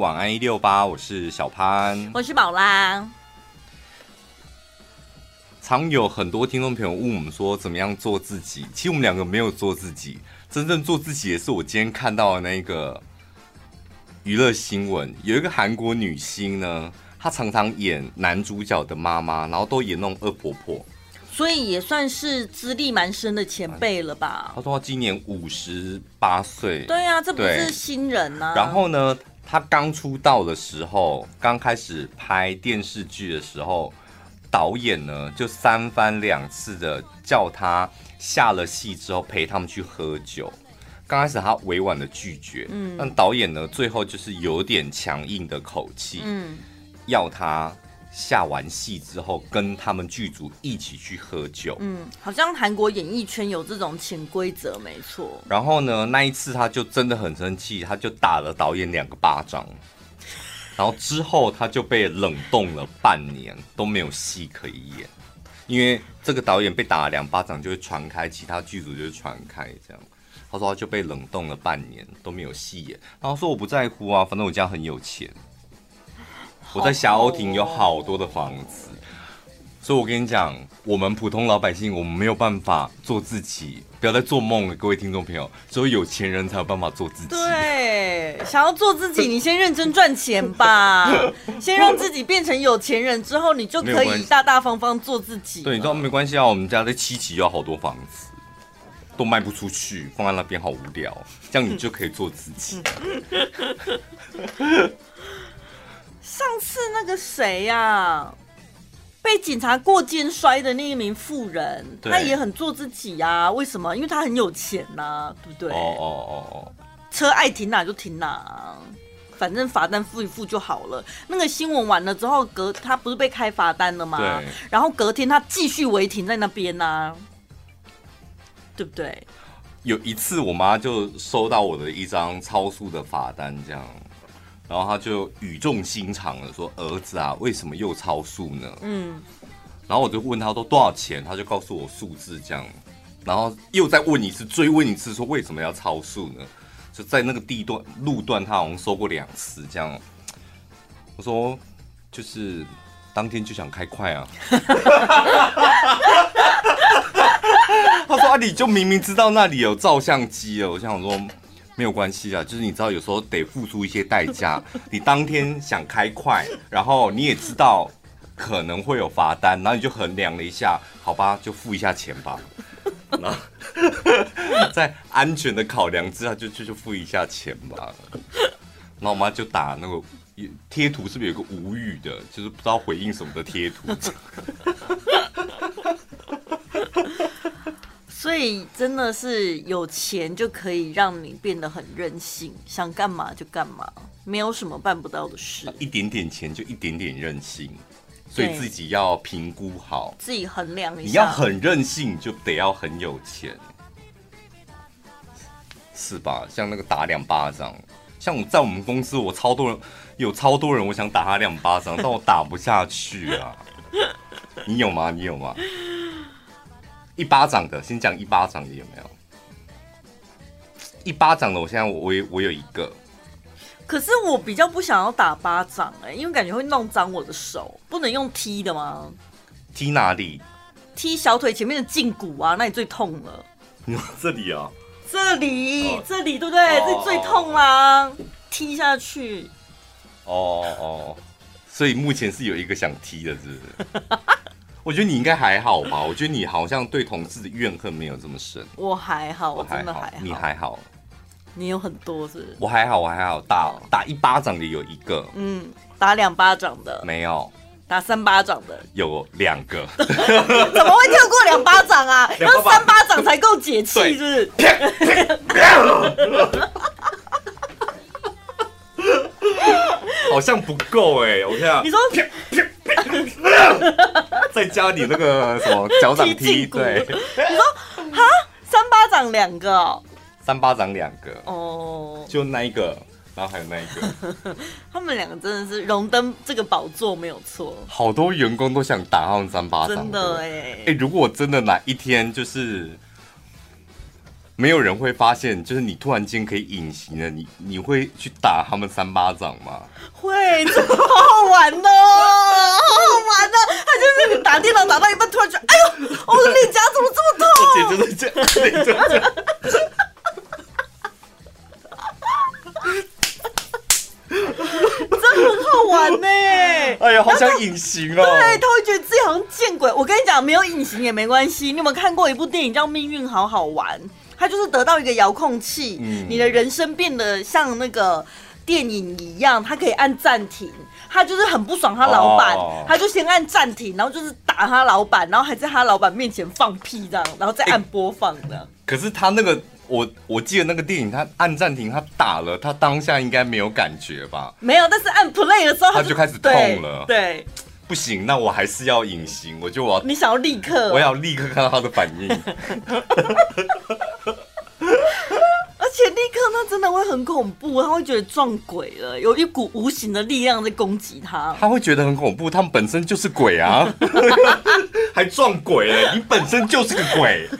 晚安一六八，我是小潘，我是宝拉。常有很多听众朋友问我们说，怎么样做自己？其实我们两个没有做自己，真正做自己也是我今天看到的那个娱乐新闻，有一个韩国女星呢，她常常演男主角的妈妈，然后都演那种恶婆婆，所以也算是资历蛮深的前辈了吧？她说她今年五十八岁，对呀、啊，这不是新人呢、啊。然后呢？他刚出道的时候，刚开始拍电视剧的时候，导演呢就三番两次的叫他下了戏之后陪他们去喝酒。刚开始他委婉的拒绝，嗯，但导演呢最后就是有点强硬的口气，嗯，要他。下完戏之后，跟他们剧组一起去喝酒。嗯，好像韩国演艺圈有这种潜规则，没错。然后呢，那一次他就真的很生气，他就打了导演两个巴掌。然后之后他就被冷冻了半年，都没有戏可以演。因为这个导演被打了两巴掌，就会传开，其他剧组就会传开。这样，他说他就被冷冻了半年，都没有戏演。然后说我不在乎啊，反正我家很有钱。我在霞鸥亭有好多的房子，所以我跟你讲，我们普通老百姓，我们没有办法做自己，不要再做梦了，各位听众朋友，只有有钱人才有办法做自己。对，想要做自己，你先认真赚钱吧，先让自己变成有钱人之后，你就可以大大方方做自己。对，你知道没关系啊，我们家在七期有好多房子，都卖不出去，放在那边好无聊，这样你就可以做自己。上次那个谁呀、啊，被警察过肩摔的那一名妇人，他也很做自己呀、啊。为什么？因为他很有钱呐、啊，对不对？哦哦哦哦，车爱停哪就停哪，反正罚单付一付就好了。那个新闻完了之后，隔他不是被开罚单了吗？对。然后隔天他继续违停在那边呐、啊，对不对？有一次，我妈就收到我的一张超速的罚单，这样。然后他就语重心长的说：“儿子啊，为什么又超速呢？”嗯，然后我就问他说多少钱，他就告诉我数字这样，然后又再问一次，追问一次说为什么要超速呢？就在那个地段路段，他好像说过两次这样。我说就是当天就想开快啊。他说啊，你就明明知道那里有照相机了，我想说。没有关系啊，就是你知道有时候得付出一些代价。你当天想开快，然后你也知道可能会有罚单，然后你就衡量了一下，好吧，就付一下钱吧。然 后在安全的考量之下，就就就付一下钱吧。然后我妈就打那个贴图，是不是有个无语的，就是不知道回应什么的贴图？所以真的是有钱就可以让你变得很任性，想干嘛就干嘛，没有什么办不到的事。一点点钱就一点点任性，所以自己要评估好，自己衡量一下。你要很任性，就得要很有钱，是吧？像那个打两巴掌，像我在我们公司，我超多人，有超多人，我想打他两巴掌，但我打不下去啊。你有吗？你有吗？一巴掌的，先讲一巴掌的有没有？一巴掌的，我现在我我我有一个，可是我比较不想要打巴掌哎、欸，因为感觉会弄脏我的手，不能用踢的吗？踢哪里？踢小腿前面的胫骨啊，那里最痛了。这里啊？这里，这里对不对？这里最痛啦，踢下去。哦哦，所以目前是有一个想踢的，是不是？我觉得你应该还好吧？我觉得你好像对同志的怨恨没有这么深。我还好，我真的还好。你还好？你有很多是不是？我还好，我还好。打打一巴掌的有一个，嗯，打两巴掌的没有，打三巴掌的有两个。怎么会跳过两巴掌啊？要三巴掌才够解气，是不是？好像不够哎，我看。你说。再加你那个什么脚掌踢，对。你说哈，三巴掌两个哦，三巴掌两个哦，oh. 就那一个，然后还有那一个，他们两个真的是荣登这个宝座没有错。好多员工都想打他们三巴掌，真的哎哎，如果我真的哪一天就是没有人会发现，就是你突然间可以隐形了，你你会去打他们三巴掌吗？会，好好玩哦，好好玩哦！他就是打电脑打到一半，突然就，哎呦，我的脸颊怎么这么痛？简直是这样，这样。真很好玩呢！哎呀，好想隐形哦！对，他会觉得自己好像见鬼。我跟你讲，没有隐形也没关系。你有没有看过一部电影叫《命运好好玩》？他就是得到一个遥控器，嗯、你的人生变得像那个电影一样，他可以按暂停。他就是很不爽他老板，哦、他就先按暂停，然后就是打他老板，然后还在他老板面前放屁这样，然后再按播放的、欸。可是他那个，我我记得那个电影，他按暂停，他打了，他当下应该没有感觉吧？没有，但是按 play 的时候他就，开始痛了。对。对不行，那我还是要隐形。我就我要，你想要立刻，我要立刻看到他的反应。而且立刻他真的会很恐怖，他会觉得撞鬼了，有一股无形的力量在攻击他。他会觉得很恐怖，他们本身就是鬼啊，还撞鬼了，你本身就是个鬼。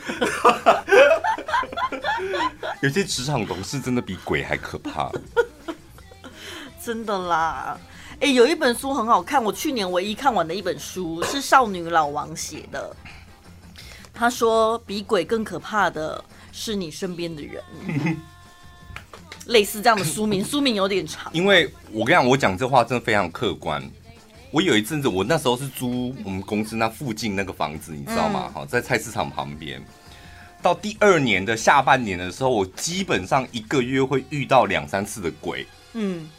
有些职场同事真的比鬼还可怕，真的啦。哎、欸，有一本书很好看，我去年唯一看完的一本书是少女老王写的。他说，比鬼更可怕的是你身边的人，类似这样的书名，书名有点长。因为我跟你讲，我讲这话真的非常客观。我有一阵子，我那时候是租我们公司那附近那个房子，你知道吗？哈、嗯，在菜市场旁边。到第二年的下半年的时候，我基本上一个月会遇到两三次的鬼。嗯。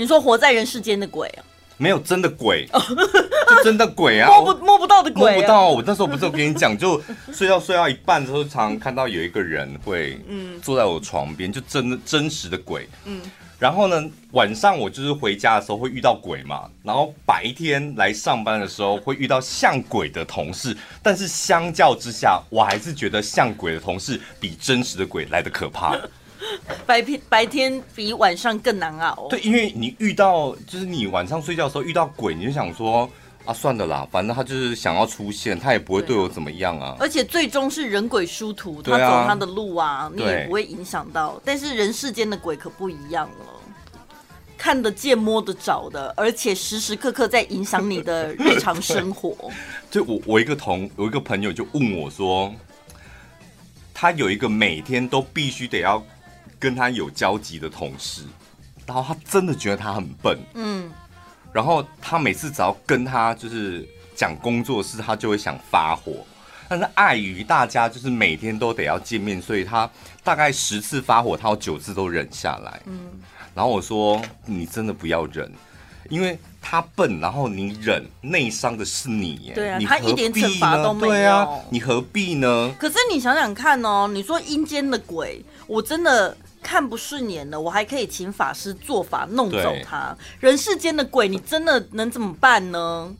你说活在人世间的鬼啊？没有真的鬼，就真的鬼啊！摸不摸不到的鬼，摸不到。我那时候不是有跟你讲，就睡觉睡到一半的时候，常常看到有一个人会坐在我床边，就真的真实的鬼。嗯，然后呢，晚上我就是回家的时候会遇到鬼嘛，然后白天来上班的时候会遇到像鬼的同事，但是相较之下，我还是觉得像鬼的同事比真实的鬼来的可怕。白天白天比晚上更难熬。对，因为你遇到就是你晚上睡觉的时候遇到鬼，你就想说啊，算了啦，反正他就是想要出现，他也不会对我怎么样啊。而且最终是人鬼殊途，他走他的路啊，你也不会影响到。但是人世间的鬼可不一样了，看得见摸得着的，而且时时刻刻在影响你的日常生活。就我我一个同有一个朋友就问我说，他有一个每天都必须得要。跟他有交集的同事，然后他真的觉得他很笨，嗯，然后他每次只要跟他就是讲工作事，他就会想发火，但是碍于大家就是每天都得要见面，所以他大概十次发火，他有九次都忍下来，嗯，然后我说你真的不要忍，因为他笨，然后你忍，内伤的是你耶，对啊，你他一点惩罚都没有，对啊，你何必呢？可是你想想看哦，你说阴间的鬼，我真的。看不顺眼了，我还可以请法师做法弄走他。人世间的鬼，你真的能怎么办呢？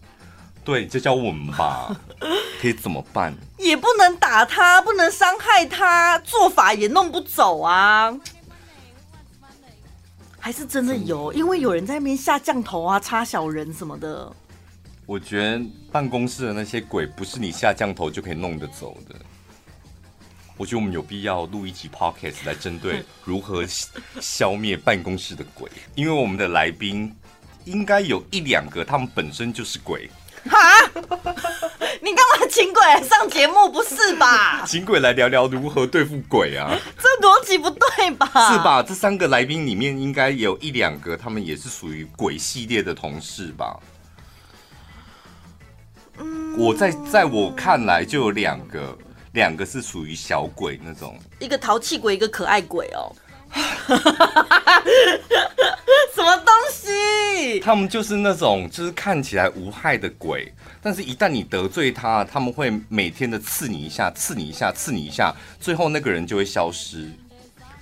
对，就叫我们吧，可以怎么办？也不能打他，不能伤害他，做法也弄不走啊。还是真的有，因为有人在那边下降头啊，插小人什么的。我觉得办公室的那些鬼，不是你下降头就可以弄得走的。我觉得我们有必要录一集 podcast 来针对如何消灭办公室的鬼，因为我们的来宾应该有一两个，他们本身就是鬼。哈？你干嘛请鬼来上节目？不是吧？请鬼来聊聊如何对付鬼啊？这逻辑不对吧？是吧？这三个来宾里面应该有一两个，他们也是属于鬼系列的同事吧？嗯，我在在我看来就有两个。两个是属于小鬼那种，一个淘气鬼，一个可爱鬼哦。什么东西？他们就是那种，就是看起来无害的鬼，但是一旦你得罪他，他们会每天的刺你一下，刺你一下，刺你一下，最后那个人就会消失。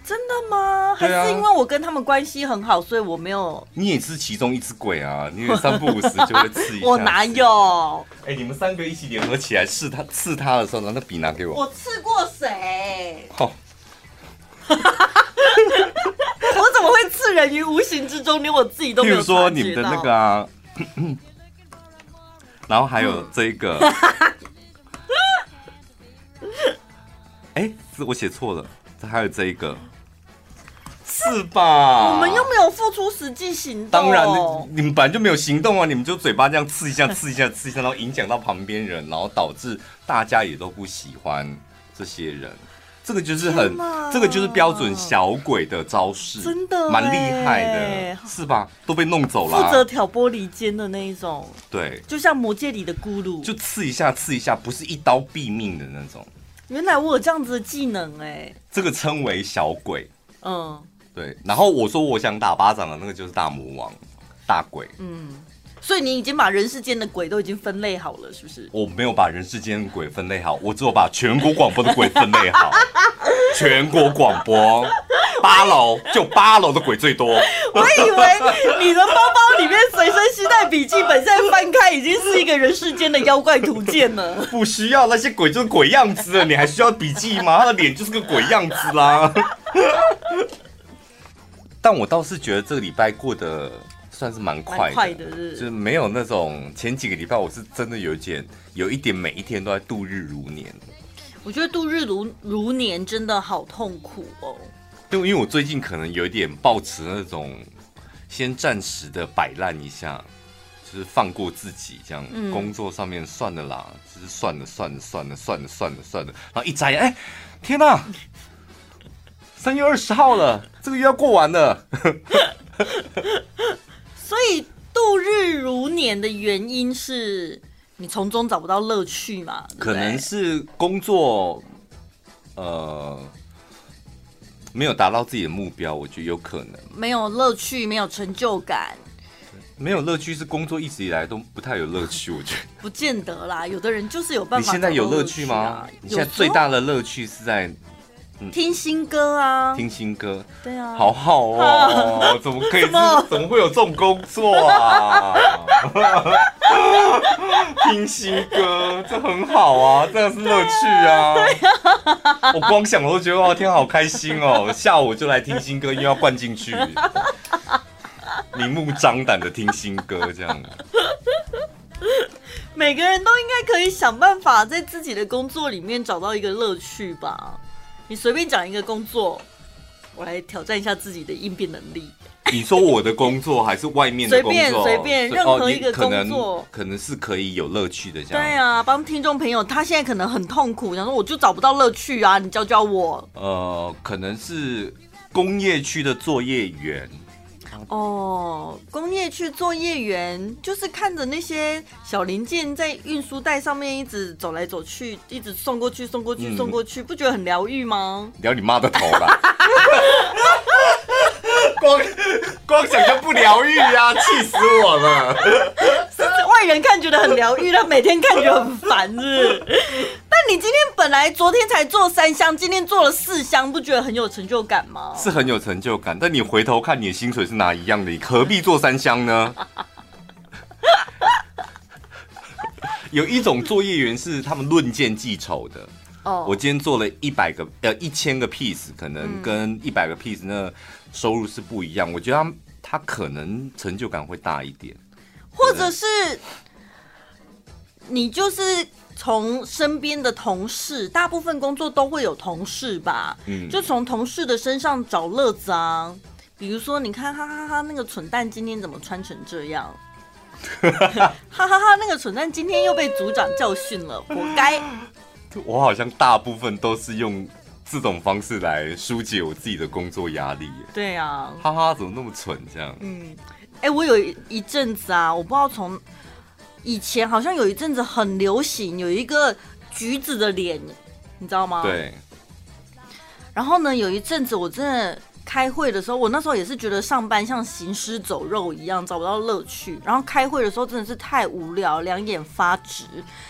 真的吗？还是因为我跟他们关系很好，所以我没有。你也是其中一只鬼啊！你三不五时就会刺一下。我哪有？哎、欸，你们三个一起联合起来刺他，刺他的时候，拿那笔拿给我。我刺过谁？哦、我怎么会刺人于无形之中，连我自己都没有。比如说你们的那个啊，然后 还有这一个。哎、欸，我写错了。还有这一个。是吧？我们又没有付出实际行动。当然，你们本来就没有行动啊！你们就嘴巴这样刺一下、刺一下、刺一下，然后影响到旁边人，然后导致大家也都不喜欢这些人。这个就是很，这个就是标准小鬼的招式，真的蛮厉害的，是吧？都被弄走了，负责挑拨离间的那一种。对，就像魔界里的咕噜，就刺一下、刺一下，不是一刀毙命的那种。原来我有这样子的技能哎！这个称为小鬼。嗯。对，然后我说我想打巴掌的那个就是大魔王，大鬼。嗯，所以你已经把人世间的鬼都已经分类好了，是不是？我没有把人世间的鬼分类好，我只有把全国广播的鬼分类好。全国广播八楼就八楼的鬼最多。我以为你的包包里面随身携带笔记本，现在翻开已经是一个人世间的妖怪图鉴了。不需要那些鬼就是鬼样子了，你还需要笔记吗？他的脸就是个鬼样子啦。但我倒是觉得这个礼拜过得算是蛮快的，快的是就是没有那种前几个礼拜，我是真的有一点有一点每一天都在度日如年。我觉得度日如如年真的好痛苦哦。因为因为我最近可能有一点抱持那种先暂时的摆烂一下，就是放过自己这样，嗯、工作上面算了啦，就是算了算了算了算了算了算了，然后一眨眼，哎，天哪！三月二十号了，这个月要过完了。所以度日如年的原因是你从中找不到乐趣嘛？可能是工作，呃，没有达到自己的目标，我觉得有可能。没有乐趣，没有成就感。没有乐趣是工作一直以来都不太有乐趣，我觉得。不见得啦，有的人就是有办法。你现在有乐趣吗？你现在最大的乐趣是在。听新歌啊，听新歌，对啊，好好哦，怎么可以？怎么，会有这种工作啊？听新歌，这很好啊，这是乐趣啊。我光想我都觉得哇，天，好开心哦！下午就来听新歌，又要灌进去，明目张胆的听新歌，这样。每个人都应该可以想办法在自己的工作里面找到一个乐趣吧。你随便讲一个工作，我来挑战一下自己的应变能力。你说我的工作还是外面的工作？随便随便，任何一个工作，哦，可能，是可以有乐趣的。这样对啊，帮听众朋友，他现在可能很痛苦，想说我就找不到乐趣啊，你教教我。呃，可能是工业区的作业员。哦，工业区作业员就是看着那些小零件在运输带上面一直走来走去，一直送过去、送过去、送过去，不觉得很疗愈吗？疗你妈的头吧！光光想就不疗愈呀，气死我了！外人看觉得很疗愈，他每天看觉得很烦，是不是？但你今天本来昨天才做三箱，今天做了四箱，不觉得很有成就感吗？是很有成就感，但你回头看你的薪水是拿一样的，你何必做三箱呢？有一种作业员是他们论件计酬的。哦，我今天做了一百个呃一千个 piece，可能跟一百个 piece 那收入是不一样。我觉得他他可能成就感会大一点。或者是你就是从身边的同事，大部分工作都会有同事吧，嗯，就从同事的身上找乐子啊。比如说，你看，哈哈哈，那个蠢蛋今天怎么穿成这样？哈哈哈，那个蠢蛋今天又被组长教训了，活该。我好像大部分都是用这种方式来疏解我自己的工作压力。对啊，哈哈，怎么那么蠢这样？嗯。哎、欸，我有一阵子啊，我不知道从以前好像有一阵子很流行，有一个橘子的脸，你知道吗？对。然后呢，有一阵子我真的。开会的时候，我那时候也是觉得上班像行尸走肉一样，找不到乐趣。然后开会的时候真的是太无聊，两眼发直。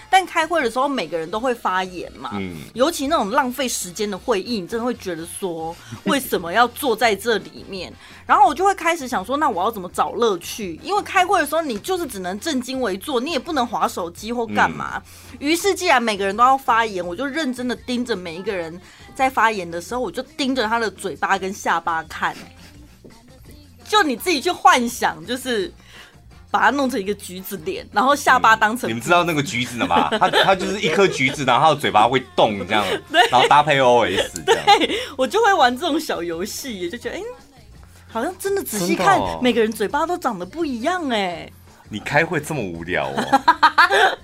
但开会的时候，每个人都会发言嘛，嗯，尤其那种浪费时间的会议，你真的会觉得说，为什么要坐在这里面？然后我就会开始想说，那我要怎么找乐趣？因为开会的时候，你就是只能正襟危坐，你也不能划手机或干嘛。于是，既然每个人都要发言，我就认真的盯着每一个人。在发言的时候，我就盯着他的嘴巴跟下巴看，就你自己去幻想，就是把它弄成一个橘子脸，然后下巴当成、嗯……你们知道那个橘子的吗？它它就是一颗橘子，然后嘴巴会动这样，然后搭配 OS 这样。对，我就会玩这种小游戏，也就觉得哎、欸，好像真的仔细看，哦、每个人嘴巴都长得不一样哎。你开会这么无聊哦？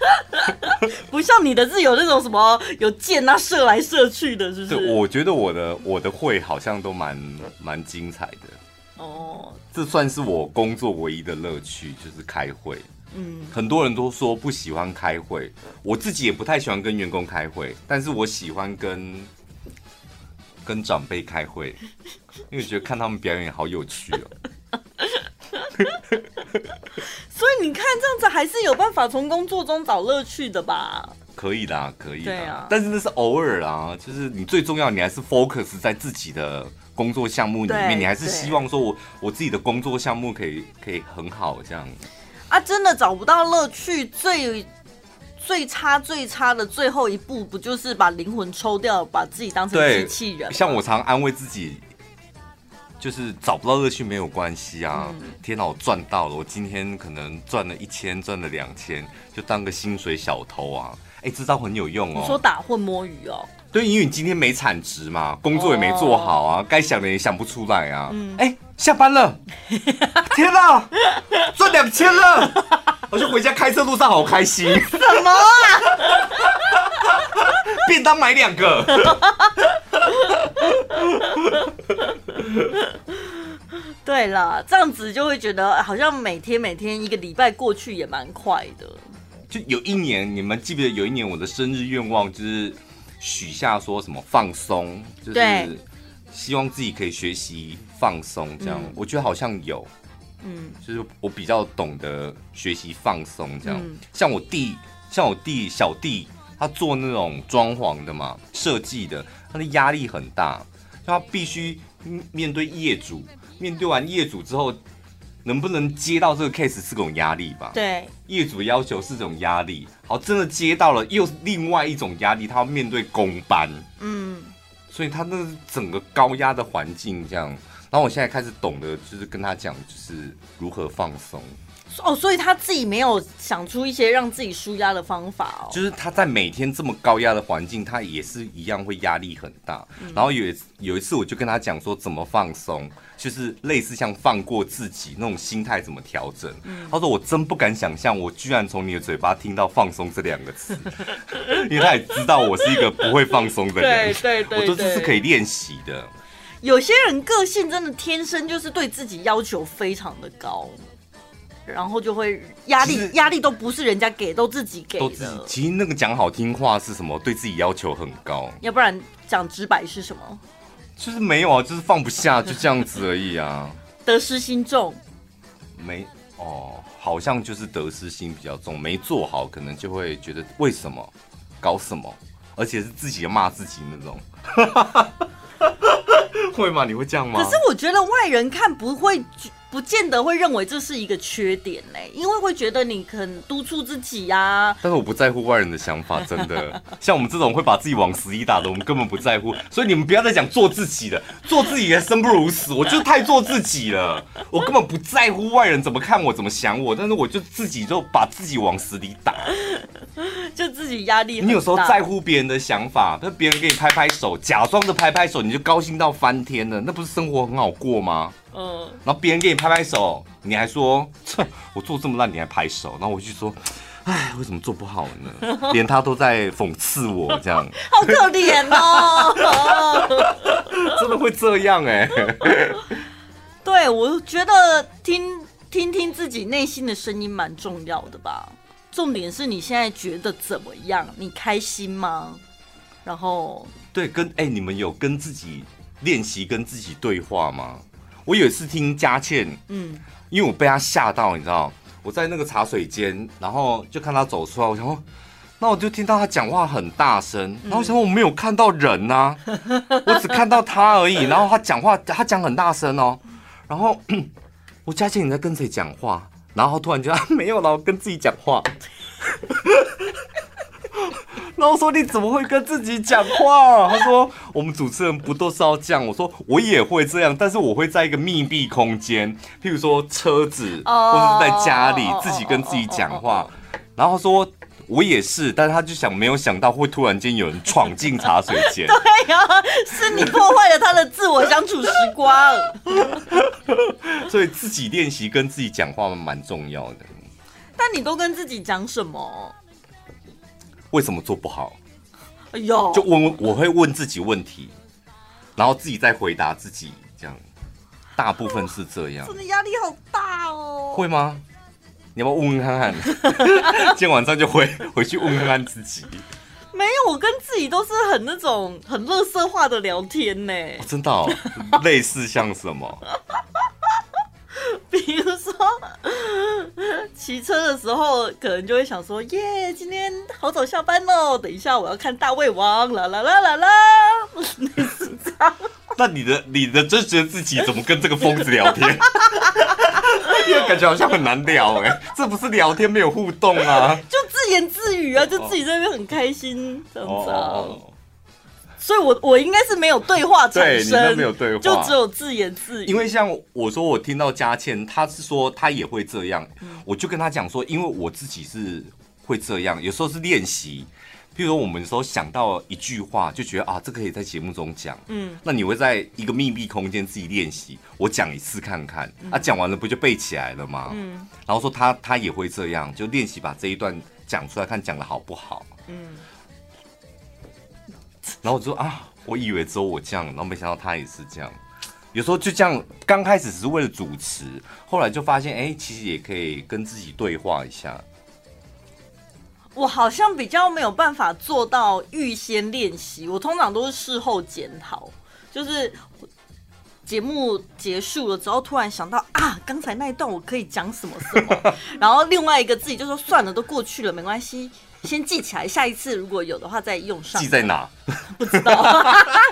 不像你的是有那种什么有箭啊射来射去的，是不是？对，我觉得我的我的会好像都蛮蛮精彩的。哦，这算是我工作唯一的乐趣，就是开会。嗯，很多人都说不喜欢开会，我自己也不太喜欢跟员工开会，但是我喜欢跟跟长辈开会，因为觉得看他们表演好有趣哦。所以你看，这样子还是有办法从工作中找乐趣的吧？可以的，可以的。但是那是偶尔啊，就是你最重要，你还是 focus 在自己的工作项目里面，你还是希望说我我自己的工作项目可以可以很好这样。啊，真的找不到乐趣，最最差最差的最后一步，不就是把灵魂抽掉，把自己当成机器人？像我常安慰自己。就是找不到乐趣没有关系啊！嗯、天哪，我赚到了！我今天可能赚了一千，赚了两千，就当个薪水小偷啊！哎、欸，这招很有用哦。你说打混摸鱼哦？对，因为你今天没产值嘛，工作也没做好啊，该、哦、想的也想不出来啊。哎、嗯欸，下班了，天哪，赚两千了！我就回家开车路上好开心。什么啊？便当买两个。对了，这样子就会觉得好像每天每天一个礼拜过去也蛮快的。就有一年，你们记不记得有一年我的生日愿望就是许下说什么放松，就是希望自己可以学习放松。这样，我觉得好像有，嗯，就是我比较懂得学习放松。这样，像我弟，像我弟小弟，他做那种装潢的嘛，设计的，他的压力很大。他必须面对业主，面对完业主之后，能不能接到这个 case 是种压力吧？对，业主的要求是这种压力。好，真的接到了，又是另外一种压力，他要面对工班。嗯，所以他那整个高压的环境这样。然后我现在开始懂得，就是跟他讲，就是如何放松。哦，所以他自己没有想出一些让自己舒压的方法哦。就是他在每天这么高压的环境，他也是一样会压力很大。嗯、然后有一有一次，我就跟他讲说怎么放松，就是类似像放过自己那种心态怎么调整。嗯、他说我真不敢想象，我居然从你的嘴巴听到放松这两个词，因为他也知道我是一个不会放松的人。对对对，对，我说这是可以练习的。有些人个性真的天生就是对自己要求非常的高。然后就会压力，压力都不是人家给，都自己给的。都自己。其实那个讲好听话是什么？对自己要求很高。要不然讲直白是什么？就是没有啊，就是放不下，就这样子而已啊。得失心重。没哦，好像就是得失心比较重，没做好可能就会觉得为什么，搞什么，而且是自己骂自己那种。会吗？你会这样吗？可是我觉得外人看不会。不见得会认为这是一个缺点嘞，因为会觉得你肯督促自己呀、啊。但是我不在乎外人的想法，真的。像我们这种会把自己往死里打的，我们根本不在乎。所以你们不要再讲做自己的，做自己的生不如死。我就太做自己了，我根本不在乎外人怎么看我，怎么想我。但是我就自己就把自己往死里打，就自己压力。你有时候在乎别人的想法，那别人给你拍拍手，假装的拍拍手，你就高兴到翻天了，那不是生活很好过吗？嗯，然后别人给你拍拍手，你还说，我做这么烂，你还拍手，然后我就说，哎，为什么做不好呢？连他都在讽刺我，这样，好可怜哦，真的会这样哎、欸？对，我觉得听听听自己内心的声音蛮重要的吧。重点是你现在觉得怎么样？你开心吗？然后，对，跟哎，你们有跟自己练习跟自己对话吗？我有一次听佳倩，嗯，因为我被她吓到，你知道，我在那个茶水间，然后就看她走出来，我想说，那我就听到他讲话很大声，然后我想说我没有看到人呐，我只看到他而已，然后他讲话，他讲很大声哦，然后 我佳倩你在跟谁讲话？然后突然就啊 没有了，我跟自己讲话，然然后说你怎么会跟自己讲话？他说我们主持人不都是要这样？我说我也会这样，但是我会在一个密闭空间，譬如说车子，或者是在家里自己跟自己讲话。然后说我也是，但是他就想没有想到会突然间有人闯进茶水间。对呀、啊，是你破坏了他的自我相处时光。所以自己练习跟自己讲话蛮重要的。但你都跟自己讲什么？为什么做不好？哎呦，就问，我会问自己问题，然后自己再回答自己，这样，大部分是这样。真的压力好大哦。会吗？你要不要问问看看？今天晚上就回回去问问看自己。没有，我跟自己都是很那种很乐色化的聊天呢。哦，真的哦？类似像什么？比如说，骑车的时候可能就会想说：“耶，今天好早下班哦，等一下我要看大胃王，啦啦啦啦啦。”那你的你的真实的自己怎么跟这个疯子聊天？因为感觉好像很难聊哎，这不是聊天，没有互动啊，就自言自语啊，就自己在那边很开心这样子啊。所以我，我我应该是没有对话产生，你没有对话，就只有自言自语。因为像我说，我听到佳倩，她是说她也会这样，嗯、我就跟她讲说，因为我自己是会这样，有时候是练习。譬如说，我们有时候想到一句话，就觉得啊，这个可以在节目中讲，嗯，那你会在一个密闭空间自己练习，我讲一次看看，嗯、啊，讲完了不就背起来了吗？嗯，然后说他他也会这样，就练习把这一段讲出来，看讲的好不好，嗯。然后我就说啊，我以为只有我这样，然后没想到他也是这样。有时候就这样，刚开始只是为了主持，后来就发现，哎，其实也可以跟自己对话一下。我好像比较没有办法做到预先练习，我通常都是事后检讨，就是节目结束了之后，突然想到啊，刚才那一段我可以讲什么什么，然后另外一个自己就说算了，都过去了，没关系。先记起来，下一次如果有的话再用上。记在哪？不知道，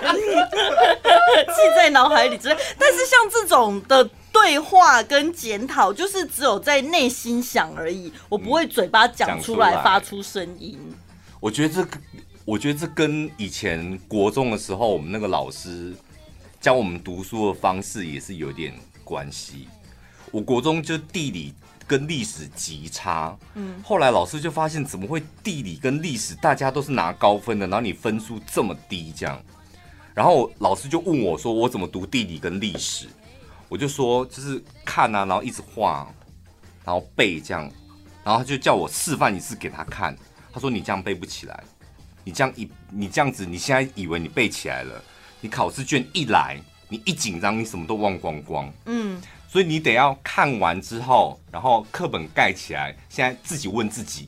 记在脑海里之类。但是像这种的对话跟检讨，就是只有在内心想而已，我不会嘴巴讲出来发出声音。我觉得这，我觉得这跟以前国中的时候，我们那个老师教我们读书的方式也是有点关系。我国中就地理。跟历史极差，嗯，后来老师就发现怎么会地理跟历史大家都是拿高分的，然后你分数这么低这样，然后老师就问我说我怎么读地理跟历史，我就说就是看啊，然后一直画，然后背这样，然后他就叫我示范一次给他看，他说你这样背不起来，你这样一你这样子你现在以为你背起来了，你考试卷一来，你一紧张你什么都忘光光，嗯。所以你得要看完之后，然后课本盖起来，现在自己问自己，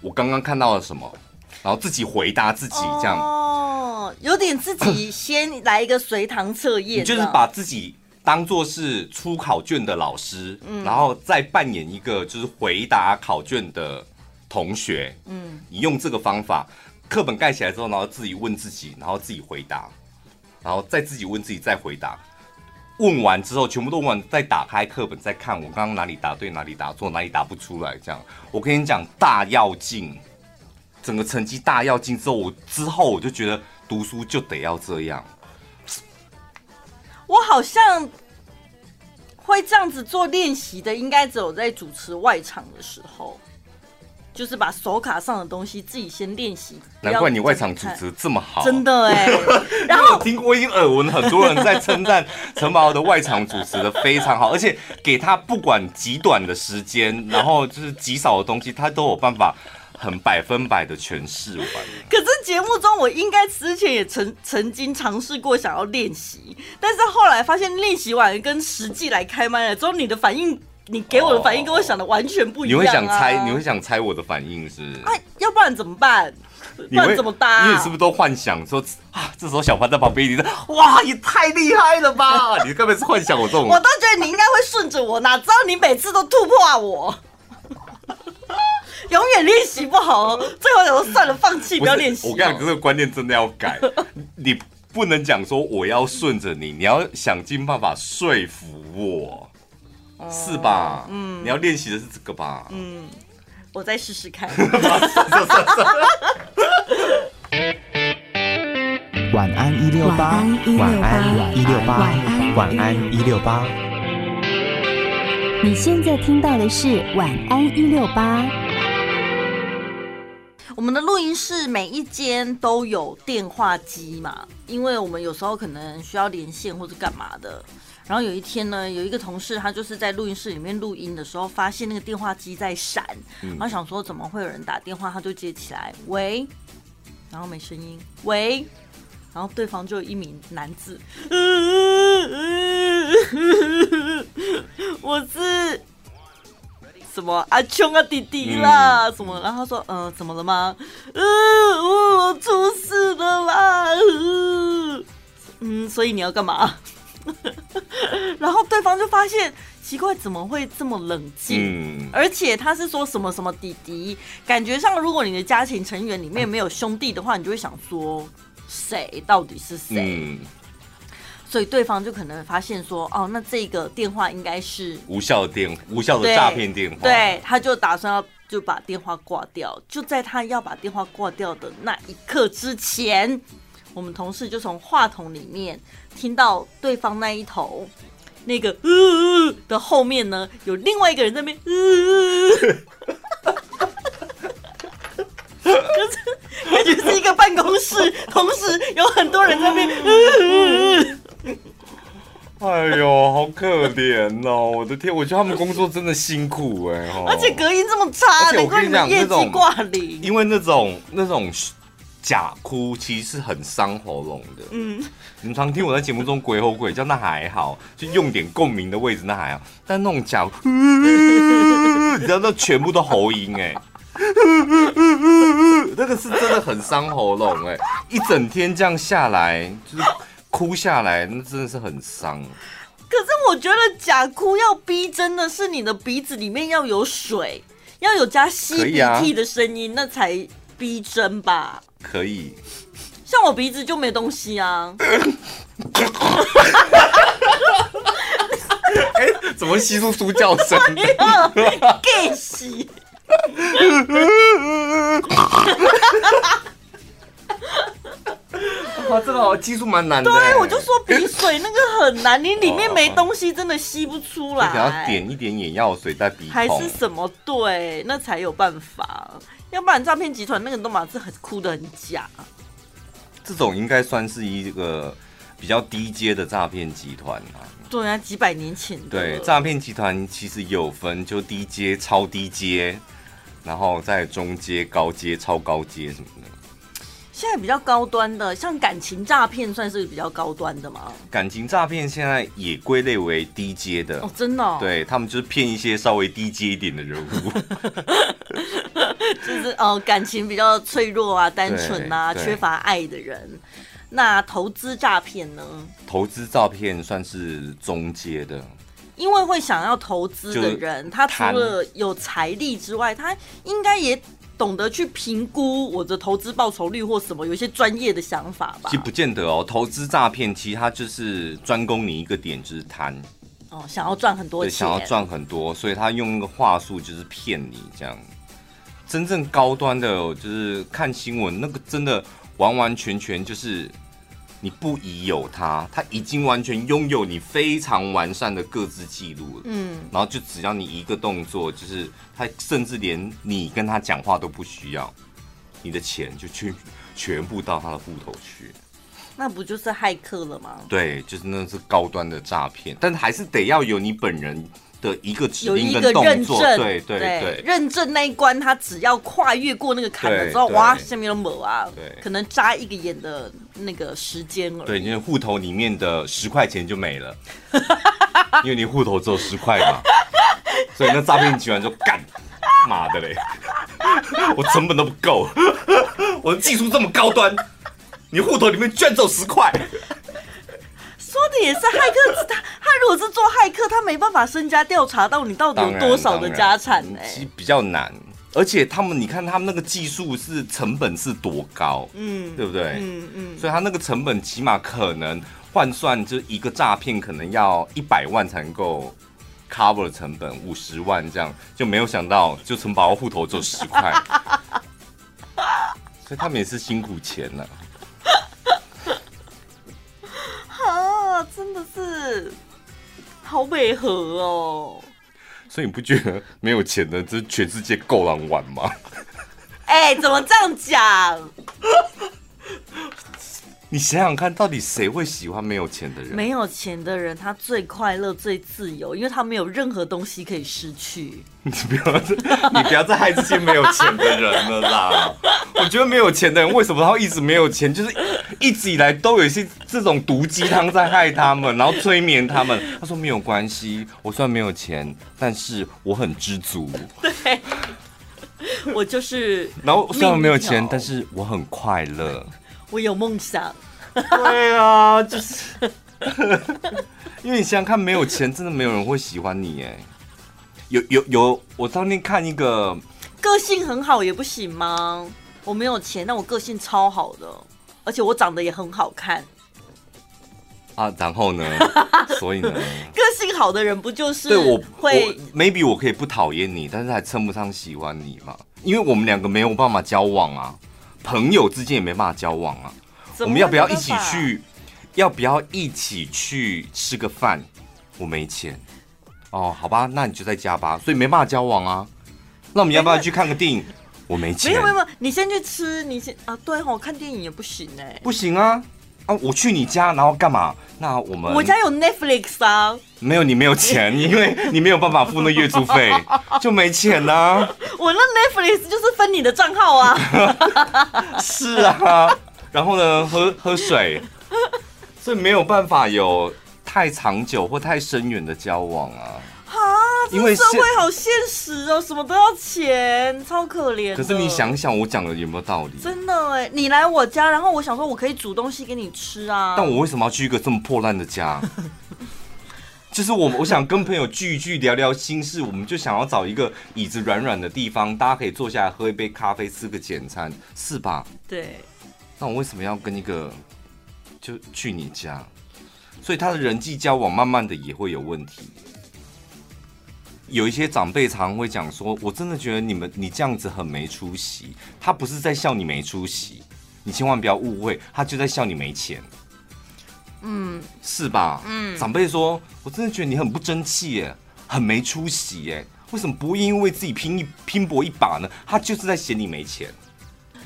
我刚刚看到了什么，然后自己回答自己，这样。哦，有点自己先来一个随堂测验，你就是把自己当做是出考卷的老师，嗯，然后再扮演一个就是回答考卷的同学，嗯，你用这个方法，课本盖起来之后，然后自己问自己，然后自己回答，然后再自己问自己，再回答。问完之后，全部都问完，再打开课本再看，我刚刚哪里答对，哪里答错，哪里答不出来，这样。我跟你讲，大要进，整个成绩大要进之后，我之后我就觉得读书就得要这样。我好像会这样子做练习的，应该只有在主持外场的时候。就是把手卡上的东西自己先练习。难怪你外场主持这么好，真的哎。然后我听过，已经耳闻很多人在称赞陈宝的外场主持的非常好，而且给他不管极短的时间，然后就是极少的东西，他都有办法很百分百的诠释完。可是节目中，我应该之前也曾曾经尝试过想要练习，但是后来发现练习完跟实际来开麦了之后，你的反应。你给我的反应跟我想的完全不一样，啊。你会想猜，你会想猜我的反应是？哎、啊，要不然怎么办？不然怎么搭，啊？你也是不是都幻想说啊？这时候小潘在旁边，你说哇，也太厉害了吧？你根本是幻想我这种。我都觉得你应该会顺着我，哪知道你每次都突破我，永远练习不好，最后想说算了，放弃不，不要练习。我跟你讲，这个观念真的要改，你不能讲说我要顺着你，你要想尽办法说服我。是吧？嗯，你要练习的是这个吧？嗯，我再试试看。晚安一六八，晚安一六八，晚安一六八。你现在听到的是晚安一六八。我们的录音室每一间都有电话机嘛，因为我们有时候可能需要连线或者干嘛的。然后有一天呢，有一个同事他就是在录音室里面录音的时候，发现那个电话机在闪，然后想说怎么会有人打电话，他就接起来，喂，然后没声音，喂。然后对方就有一名男子，我是什么阿琼啊弟弟啦，什么？然后他说，嗯、呃，怎么了吗？嗯，我出事了啦，嗯，所以你要干嘛？然后对方就发现奇怪，怎么会这么冷静？嗯，而且他是说什么什么弟弟，感觉上如果你的家庭成员里面没有兄弟的话，你就会想说。谁到底是谁？嗯，所以对方就可能发现说，哦，那这个电话应该是无效的电，无效的诈骗电话。对，他就打算要就把电话挂掉。就在他要把电话挂掉的那一刻之前，我们同事就从话筒里面听到对方那一头那个呃的后面呢，有另外一个人在那边呃。感觉是一个办公室，同时有很多人在那边。哎呦，好可怜哦！我的天，我觉得他们工作真的辛苦哎，而且隔音这么差，而且我跟你讲，业绩挂零。因为那种那种假哭，其实是很伤喉咙的。嗯，你们常听我在节目中鬼吼鬼叫，那还好，就用点共鸣的位置那还好，但那种假哭，你知道那全部都喉音哎。那个是真的很伤喉咙哎，一整天这样下来就是哭下来，那真的是很伤。可是我觉得假哭要逼真的是你的鼻子里面要有水，要有加吸鼻涕的声音，那才逼真吧？可以。像我鼻子就没东西啊。哎，怎么吸出猪叫声？给吸。哇，这个好技术蛮难的。对，我就说鼻水那个很难，你里面没东西，真的吸不出来。你要点一点眼药水在鼻孔，还是什么？对，那才有办法。要不然诈骗集团那个都嘛是很哭的很假。这种应该算是一个比较低阶的诈骗集团啊。对啊，几百年前的。对，诈骗集团其实有分，就低阶、超低阶。然后在中阶、高阶、超高阶什么的。现在比较高端的，像感情诈骗，算是比较高端的吗？感情诈骗现在也归类为低阶的哦，真的哦。对，他们就是骗一些稍微低阶一点的人物，就是哦，感情比较脆弱啊、单纯啊、缺乏爱的人。那投资诈骗呢？投资诈骗算是中阶的。因为会想要投资的人，他除了有财力之外，他应该也懂得去评估我的投资报酬率或什么，有一些专业的想法吧。其实不见得哦，投资诈骗其实它就是专攻你一个点，就是贪哦，想要赚很多钱，想要赚很多，所以他用那个话术就是骗你这样。真正高端的，就是看新闻那个，真的完完全全就是。你不疑有他，他已经完全拥有你非常完善的各自记录了。嗯，然后就只要你一个动作，就是他甚至连你跟他讲话都不需要，你的钱就去全部到他的户头去。那不就是骇客了吗？对，就是那是高端的诈骗，但还是得要有你本人。的一个指令跟动作，对对对，认证那一关，他只要跨越过那个坎了之后，哇，下面都某啊，对，可能眨一个眼的那个时间而已。对，因为户头里面的十块钱就没了，因为你户头只有十块嘛，所以那诈骗集团就干，妈的嘞，我成本都不够，我的技术这么高端，你户头里面居然只有十块。说的也是，骇客他他如果是做骇客，他没办法身家调查到你到底有多少的家产呢？其实比较难，而且他们你看他们那个技术是成本是多高，嗯，对不对？嗯嗯，所以他那个成本起码可能换算就一个诈骗可能要一百万才能够 cover 的成本五十万这样，就没有想到就承保户头只有十块，所以他们也是辛苦钱了、啊。啊，真的是好违和哦。所以你不觉得没有钱的这全世界够难玩吗？哎、欸，怎么这样讲？你想想看，到底谁会喜欢没有钱的人？没有钱的人，他最快乐、最自由，因为他没有任何东西可以失去。你不要，你不要再害这些没有钱的人了啦！我觉得没有钱的人为什么他会一直没有钱？就是一直以来都有一些这种毒鸡汤在害他们，然后催眠他们。他说没有关系，我虽然没有钱，但是我很知足。对，我就是。然后虽然没有钱，但是我很快乐。我有梦想，对啊，就是，因为你想想看，没有钱，真的没有人会喜欢你哎。有有有，我当天看一个，个性很好也不行吗？我没有钱，但我个性超好的，而且我长得也很好看。啊，然后呢？所以呢？个性好的人不就是对我会我？Maybe 我可以不讨厌你，但是还称不上喜欢你嘛？因为我们两个没有办法交往啊。朋友之间也没办法交往啊，我们要不要一起去？要不要一起去吃个饭？我没钱哦，好吧，那你就在家吧，所以没办法交往啊。那我们要不要去看个电影？我没钱。没有没有没有，你先去吃，你先啊，对哦，看电影也不行哎，不行啊。啊！我去你家，然后干嘛？那我们我家有 Netflix 啊。没有，你没有钱，因为你没有办法付那月租费，就没钱呐、啊。我那 Netflix 就是分你的账号啊。是啊，然后呢，喝喝水，所以没有办法有太长久或太深远的交往啊。因为社会好现实哦，什么都要钱，超可怜。可是你想想，我讲的有没有道理？真的哎，你来我家，然后我想说，我可以煮东西给你吃啊。但我为什么要去一个这么破烂的家？就是我，我想跟朋友聚一聚，聊聊心事。我们就想要找一个椅子软软的地方，大家可以坐下来喝一杯咖啡，吃个简餐，是吧？对。那我为什么要跟一个就去你家？所以他的人际交往慢慢的也会有问题。有一些长辈常会讲说：“我真的觉得你们你这样子很没出息。”他不是在笑你没出息，你千万不要误会，他就在笑你没钱。嗯，是吧？嗯，长辈说：“我真的觉得你很不争气耶，很没出息耶，为什么不愿意为自己拼一拼搏一把呢？”他就是在嫌你没钱，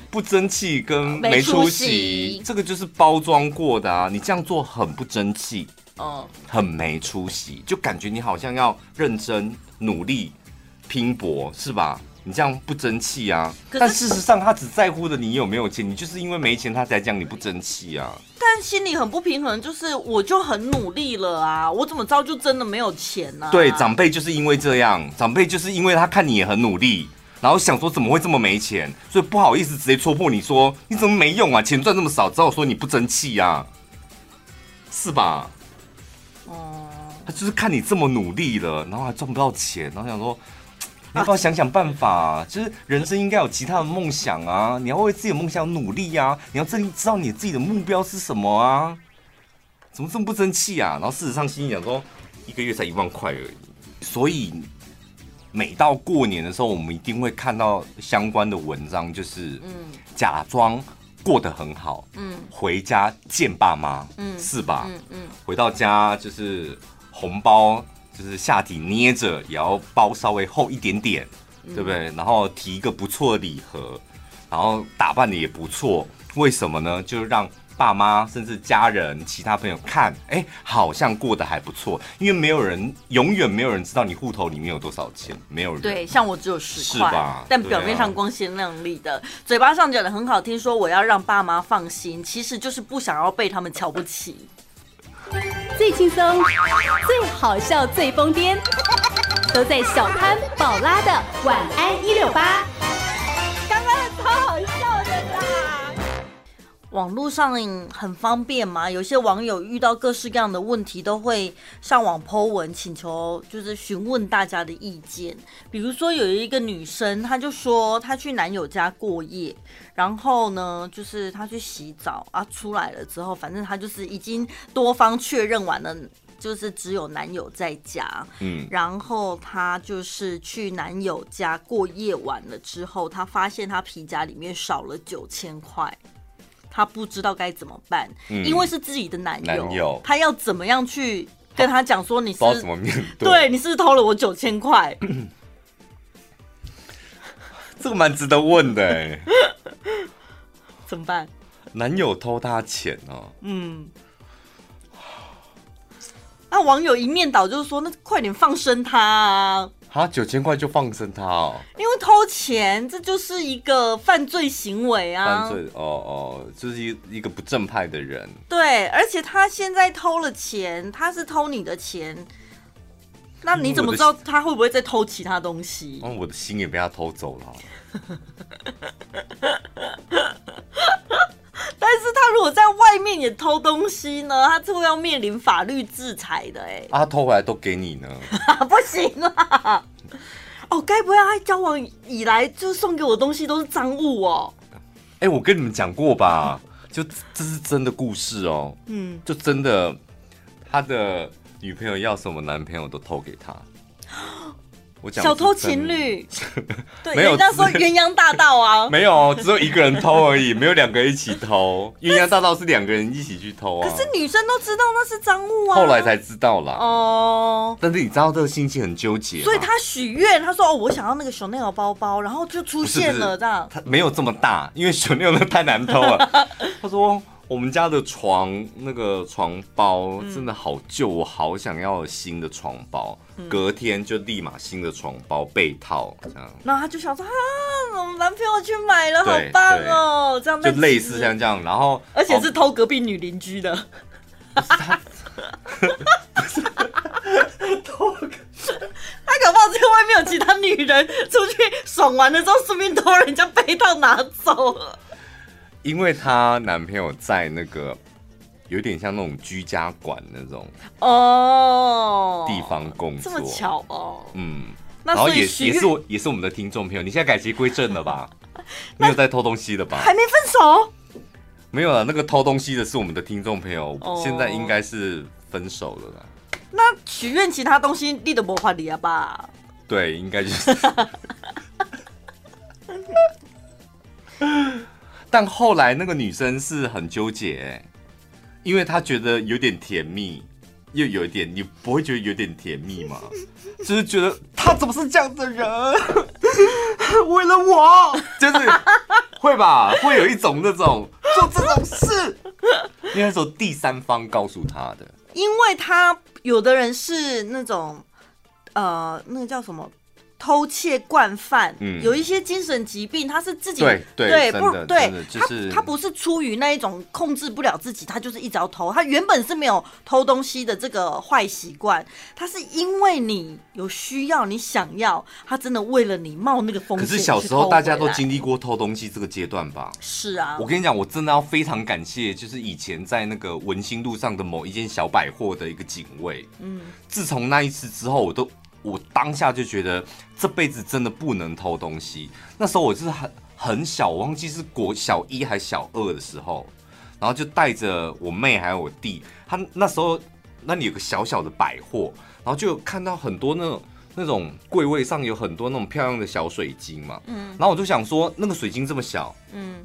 不争气跟没出息，这个就是包装过的啊！你这样做很不争气。嗯，很没出息，就感觉你好像要认真努力拼搏，是吧？你这样不争气啊！但事实上，他只在乎的你有没有钱，你就是因为没钱，他才讲你不争气啊。但心里很不平衡，就是我就很努力了啊，我怎么着就真的没有钱呢？对，长辈就是因为这样，长辈就是因为他看你也很努力，然后想说怎么会这么没钱，所以不好意思直接戳破你说你怎么没用啊，钱赚这么少，只好说你不争气啊，是吧？他就是看你这么努力了，然后还赚不到钱，然后想说，你要不要想想办法？啊、就是人生应该有其他的梦想啊！你要为自己的梦想努力啊！你要真知道你自己的目标是什么啊？怎么这么不争气啊？然后事实上心里想说，一个月才一万块而已。所以每到过年的时候，我们一定会看到相关的文章，就是嗯，假装过得很好，嗯，回家见爸妈，嗯，是吧？嗯嗯，回到家就是。红包就是下体捏着，也要包稍微厚一点点，对不对？然后提一个不错的礼盒，然后打扮的也不错。为什么呢？就是让爸妈甚至家人、其他朋友看，哎，好像过得还不错。因为没有人，永远没有人知道你户头里面有多少钱，没有人。对，像我只有十块，是吧？但表面上光鲜亮丽的，啊、嘴巴上讲的很好听，说我要让爸妈放心，其实就是不想要被他们瞧不起。最轻松、最好笑、最疯癫，都在小潘宝拉的晚安一六八。刚刚超好笑！网络上很方便嘛，有些网友遇到各式各样的问题，都会上网 po 文，请求就是询问大家的意见。比如说有一个女生，她就说她去男友家过夜。然后呢，就是她去洗澡啊，出来了之后，反正她就是已经多方确认完了就是只有男友在家，嗯，然后她就是去男友家过夜晚了之后，她发现她皮夹里面少了九千块，她不知道该怎么办，嗯因为是自己的男友，男友她要怎么样去跟他讲说你是怎么面对，对你是不是偷了我九千块？这个蛮值得问的哎。怎么办？男友偷他钱哦，嗯，那网友一面倒就是说，那快点放生他啊！他九千块就放生他哦，因为偷钱这就是一个犯罪行为啊！犯罪哦哦，就是一一个不正派的人。对，而且他现在偷了钱，他是偷你的钱，那你怎么知道他会不会再偷其他东西？哦，我的心也被他偷走了。也偷东西呢？他最后要面临法律制裁的哎、啊，他偷回来都给你呢？不行啊！哦，该不会他交往以来就送给我的东西都是赃物哦？哎、我跟你们讲过吧？就这是真的故事哦。嗯，就真的，他的女朋友要什么，男朋友都偷给他。我讲小偷情侣，对，没有人家说鸳鸯大盗啊。没有，只有一个人偷而已，没有两个人一起偷。鸳鸯大盗是两个人一起去偷啊。可是女生都知道那是赃物啊。后来才知道啦。哦。但是你知道这个心情很纠结，所以他许愿，他说：“哦，我想要那个 Chanel 包包，然后就出现了这样。他没有这么大，因为 Chanel 那太难偷了。他说我们家的床那个床包真的好旧，我好想要新的床包。隔天就立马新的床包被套这样。然后他就想说：啊，我们男朋友去买了，好棒哦！这样就类似像这样，然后而且是偷隔壁女邻居的。偷，他搞不好在外面有其他女人出去爽完了之后，顺便偷人家被套拿走了。因为她男朋友在那个有点像那种居家馆那种哦地方工作，这么巧哦。嗯，那然后也也是我也是我们的听众朋友，你现在改邪归正了吧？没有在偷东西了吧？还没分手？没有了，那个偷东西的是我们的听众朋友，哦现在应该是分手了啦。那许愿其他东西你都没法理了吧？对，应该就是。但后来那个女生是很纠结、因为她觉得有点甜蜜，又有一点，你不会觉得有点甜蜜吗？就是觉得他怎么是这样的人？为了我，就是会吧？会有一种那种做这种事，因为那时候第三方告诉他的，因为他有的人是那种，呃，那个叫什么？偷窃惯犯，嗯有一些精神疾病，他是自己对对不对，就是他他不是出于那一种控制不了自己，他就是一直要偷。他原本是没有偷东西的这个坏习惯，他是因为你有需要，你想要，他真的为了你冒那个风险。可是小时候大家都经历过偷东西这个阶段吧？是啊，我跟你讲，我真的要非常感谢，就是以前在那个文心路上的某一间小百货的一个警卫。嗯，自从那一次之后，我都我当下就觉得这辈子真的不能偷东西。那时候我是很很小，我忘记是国小一还小二的时候，然后就带着我妹还有我弟，他那时候那里有个小小的百货，然后就看到很多那种那种柜位上有很多那种漂亮的小水晶嘛。嗯，然后我就想说，那个水晶这么小。嗯，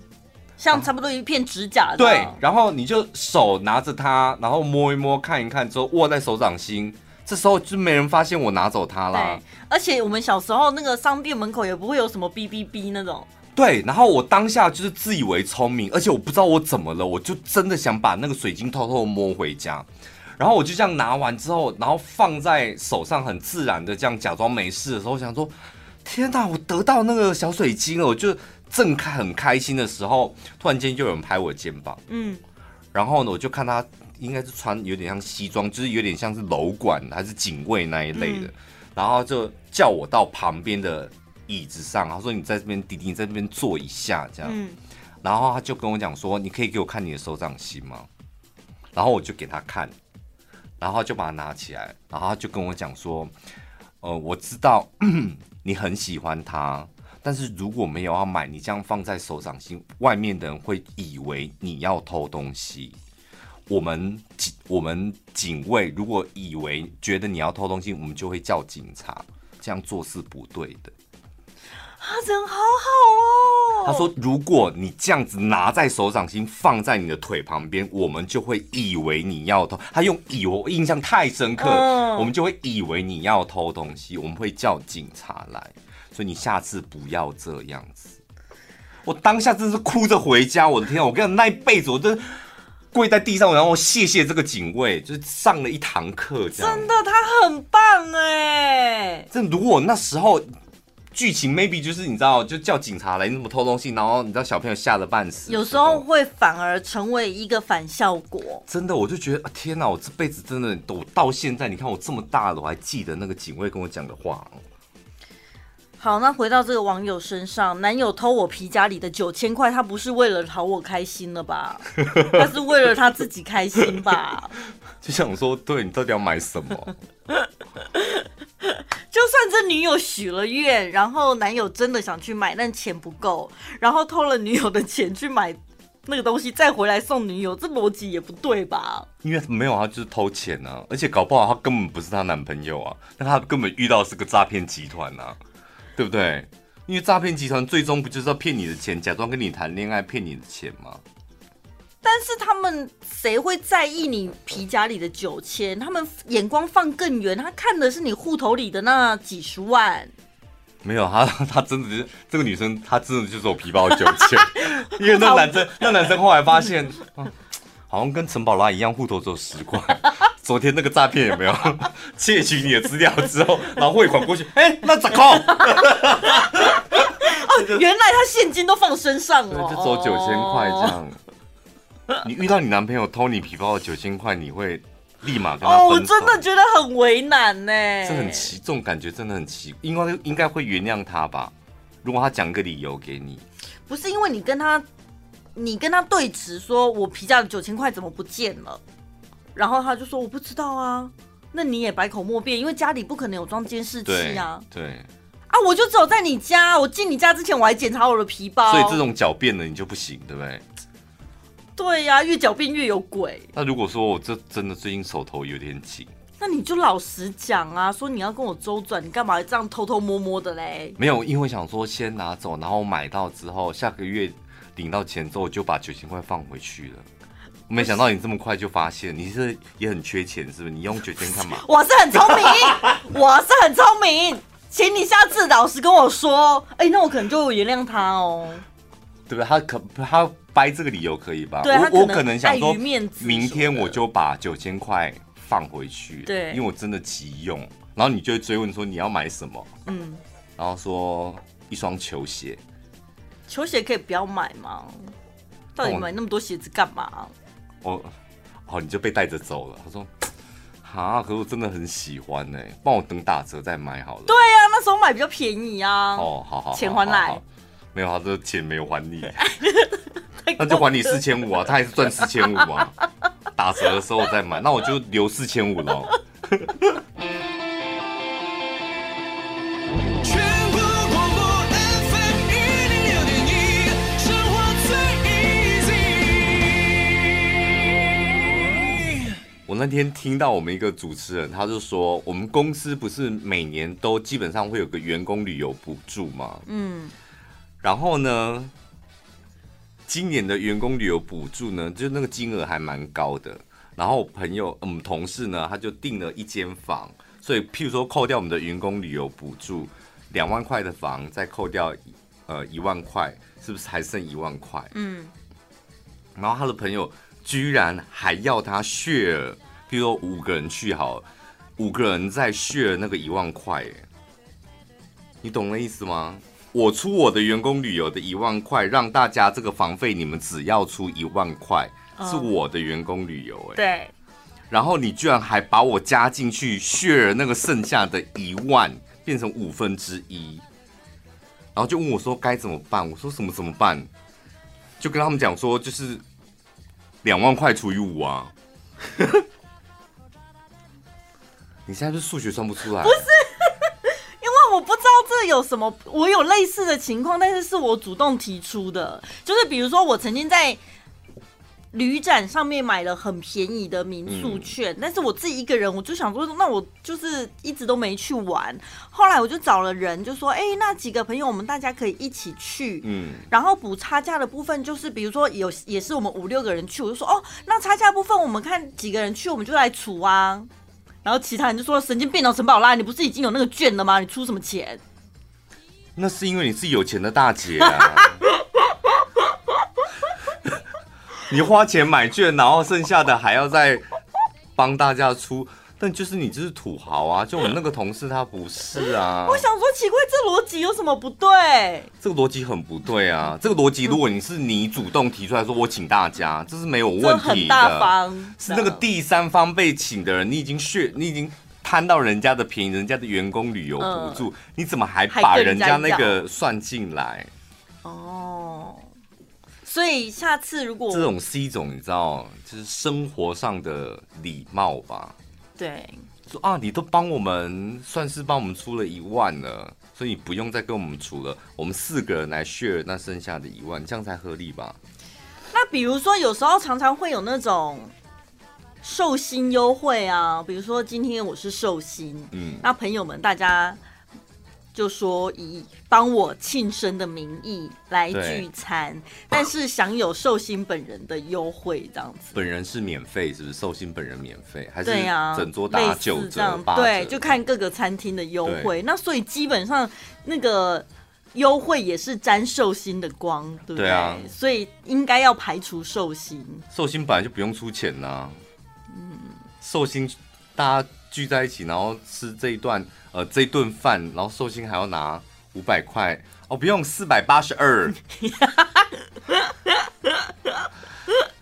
像差不多一片指甲的。对，然后你就手拿着它，然后摸一摸，看一看之后握在手掌心，这时候就没人发现我拿走它啦对。，而且我们小时候那个商店门口也不会有什么哔哔哔那种。对，然后我当下就是自以为聪明，而且我不知道我怎么了，我就真的想把那个水晶偷偷摸回家，然后我就这样拿完之后，然后放在手上，很自然的这样假装没事的时候，我想说，天哪，我得到那个小水晶了，我就正开很开心的时候，突然间就有人拍我肩膀。嗯，然后呢，我就看他应该是穿有点像西装，就是有点像是楼管还是警卫那一类的，嗯然后就叫我到旁边的椅子上，他说你在这边，弟弟你在这边坐一下，这样。嗯然后他就跟我讲说，你可以给我看你的手掌心吗？然后我就给他看，然后就把它拿起来，然后他就跟我讲说，呃，我知道 你很喜欢它，但是如果没有要买，你这样放在手掌心，外面的人会以为你要偷东西。我们警我们警卫如果以为觉得你要偷东西，我们就会叫警察，这样做是不对的。他人好好哦。他说，如果你这样子拿在手掌心，放在你的腿旁边，我们就会以为你要偷。他用以为，我印象太深刻，嗯，我们就会以为你要偷东西，我们会叫警察来。所以你下次不要这样子。我当下真是哭着回家，我的天！我跟你讲，那一辈子我真跪在地上，然后谢谢这个警卫，就是上了一堂课。真的，他很棒哎！这如果那时候剧情 maybe 就是你知道，就叫警察来，你怎么偷东西？然后你知道小朋友吓得半死，有时候会反而成为一个反效果。真的，我就觉得天哪！我这辈子真的，我到现在，你看我这么大了，我还记得那个警卫跟我讲的话。好，那回到这个网友身上，男友偷我皮夹里的九千块，他不是为了讨我开心了吧？他是为了他自己开心吧？就想说，对，你到底要买什么？就算这女友许了愿，然后男友真的想去买，但钱不够，然后偷了女友的钱去买那个东西，再回来送女友，这逻辑也不对吧？因为没有，他就是偷钱啊，而且搞不好他根本不是她男朋友啊，那他根本遇到是个诈骗集团啊。对不对？因为诈骗集团最终不就是要骗你的钱，假装跟你谈恋爱骗你的钱吗？但是他们谁会在意你皮夹里的九千？他们眼光放更远，他看的是你户头里的那几十万。没有，他 他真的是这个女生，她真的就是我皮包九千，因为那男生那男生后来发现，啊、好像跟陈宝拉一样，户头只有十块。昨天那个诈骗有没有 窃取你的资料之后，然后汇款过去？哎、欸，那咋扣？哦，原来他现金都放身上了，就走九千块这样。你遇到你男朋友偷你皮包的九千块，你会立马跟他？哦，我真的觉得很为难呢。这很奇，这种感觉真的很奇，应该应该会原谅他吧？如果他讲个理由给你，不是因为你跟他，你跟他对峙，说我皮夹的九千块怎么不见了？然后他就说：“我不知道啊，那你也百口莫辩，因为家里不可能有装监视器啊。对”对啊，我就只有在你家，我进你家之前我还检查我的皮包。所以这种狡辩的你就不行，对不对？对呀、啊，越狡辩越有鬼。那如果说我这真的最近手头有点紧，那你就老实讲啊，说你要跟我周转，你干嘛这样偷偷摸摸的嘞？没有，因为想说先拿走，然后买到之后下个月领到钱之后就把九千块放回去了。没想到你这么快就发现，你是也很缺钱，是不是？你用九千干嘛？我是很聪明，我是很聪明，请你下次老实跟我说。哎、欸，那我可能就原谅他哦，对不对？他可他掰这个理由可以吧？对，我我可能想说，明天我就把九千块放回去，对，因为我真的急用。然后你就会追问说你要买什么？嗯，然后说一双球鞋，球鞋可以不要买吗？到底买那么多鞋子干嘛？哦，哦，你就被带着走了。他说：“啊，可是我真的很喜欢呢，帮我等打折再买好了。”对呀、啊，那时候买比较便宜啊。哦，好好，钱还来。好好没有，他这钱没有还你，那就还你四千五啊，他还是赚四千五啊。打折的时候再买，那我就留四千五喽。我那天听到我们一个主持人，他就说，我们公司不是每年都基本上会有个员工旅游补助吗？嗯，然后呢，今年的员工旅游补助呢，就那个金额还蛮高的。然后我朋友，我们同事呢，他就订了一间房，所以譬如说扣掉我们的员工旅游补助两万块的房，再扣掉呃一万块，是不是还剩一万块？嗯，然后他的朋友。居然还要他 share，比如说五个人去好，五个人再 share 那个一万块，你懂那意思吗？我出我的员工旅游的一万块，让大家这个房费你们只要出一万块，是我的员工旅游，哎，对。然后你居然还把我加进去 share 那个剩下的一万，变成五分之一，然后就问我说该怎么办？我说什么怎么办？就跟他们讲说就是。两万块除以五啊！你现在是数学算不出来？不是，因为我不知道这有什么。我有类似的情况，但是是我主动提出的。就是比如说，我曾经在旅展上面买了很便宜的民宿券，嗯、但是我自己一个人，我就想说，那我就是一直都没去玩。后来我就找了人，就说，哎、欸，那几个朋友，我们大家可以一起去，嗯，然后补差价的部分就是，比如说有也是我们五六个人去，我就说，哦，那差价部分我们看几个人去，我们就来出啊。然后其他人就说，神经病哦，陈宝拉，你不是已经有那个券了吗？你出什么钱？那是因为你是有钱的大姐啊。你花钱买券，然后剩下的还要再帮大家出，但就是你就是土豪啊！就我那个同事他不是啊。我想说奇怪，这逻辑有什么不对？这个逻辑很不对啊！这个逻辑，如果你是你主动提出来说我请大家，这是没有问题的。很大方是那个第三方被请的人，你已经血，你已经贪到人家的便宜，人家的员工旅游补助，你怎么还把人家那个算进来？哦。所以下次如果这种是一种你知道，就是生活上的礼貌吧。对，说啊，你都帮我们算是帮我们出了一万了，所以你不用再跟我们出了，我们四个人来 share 那剩下的一万，这样才合理吧？那比如说有时候常常会有那种寿星优惠啊，比如说今天我是寿星，嗯，那朋友们大家。就说以帮我庆生的名义来聚餐，但是享有寿星本人的优惠，这样子。本人是免费，是不是？寿星本人免费，还是整桌打九折、啊、八折？对，就看各个餐厅的优惠。那所以基本上那个优惠也是沾寿星的光，对不对？所以应该要排除寿星。寿星本来就不用出钱呐、啊。嗯。寿星大家聚在一起，然后吃这一段。呃，这顿饭，然后寿星还要拿五百块哦，不用四百八十二。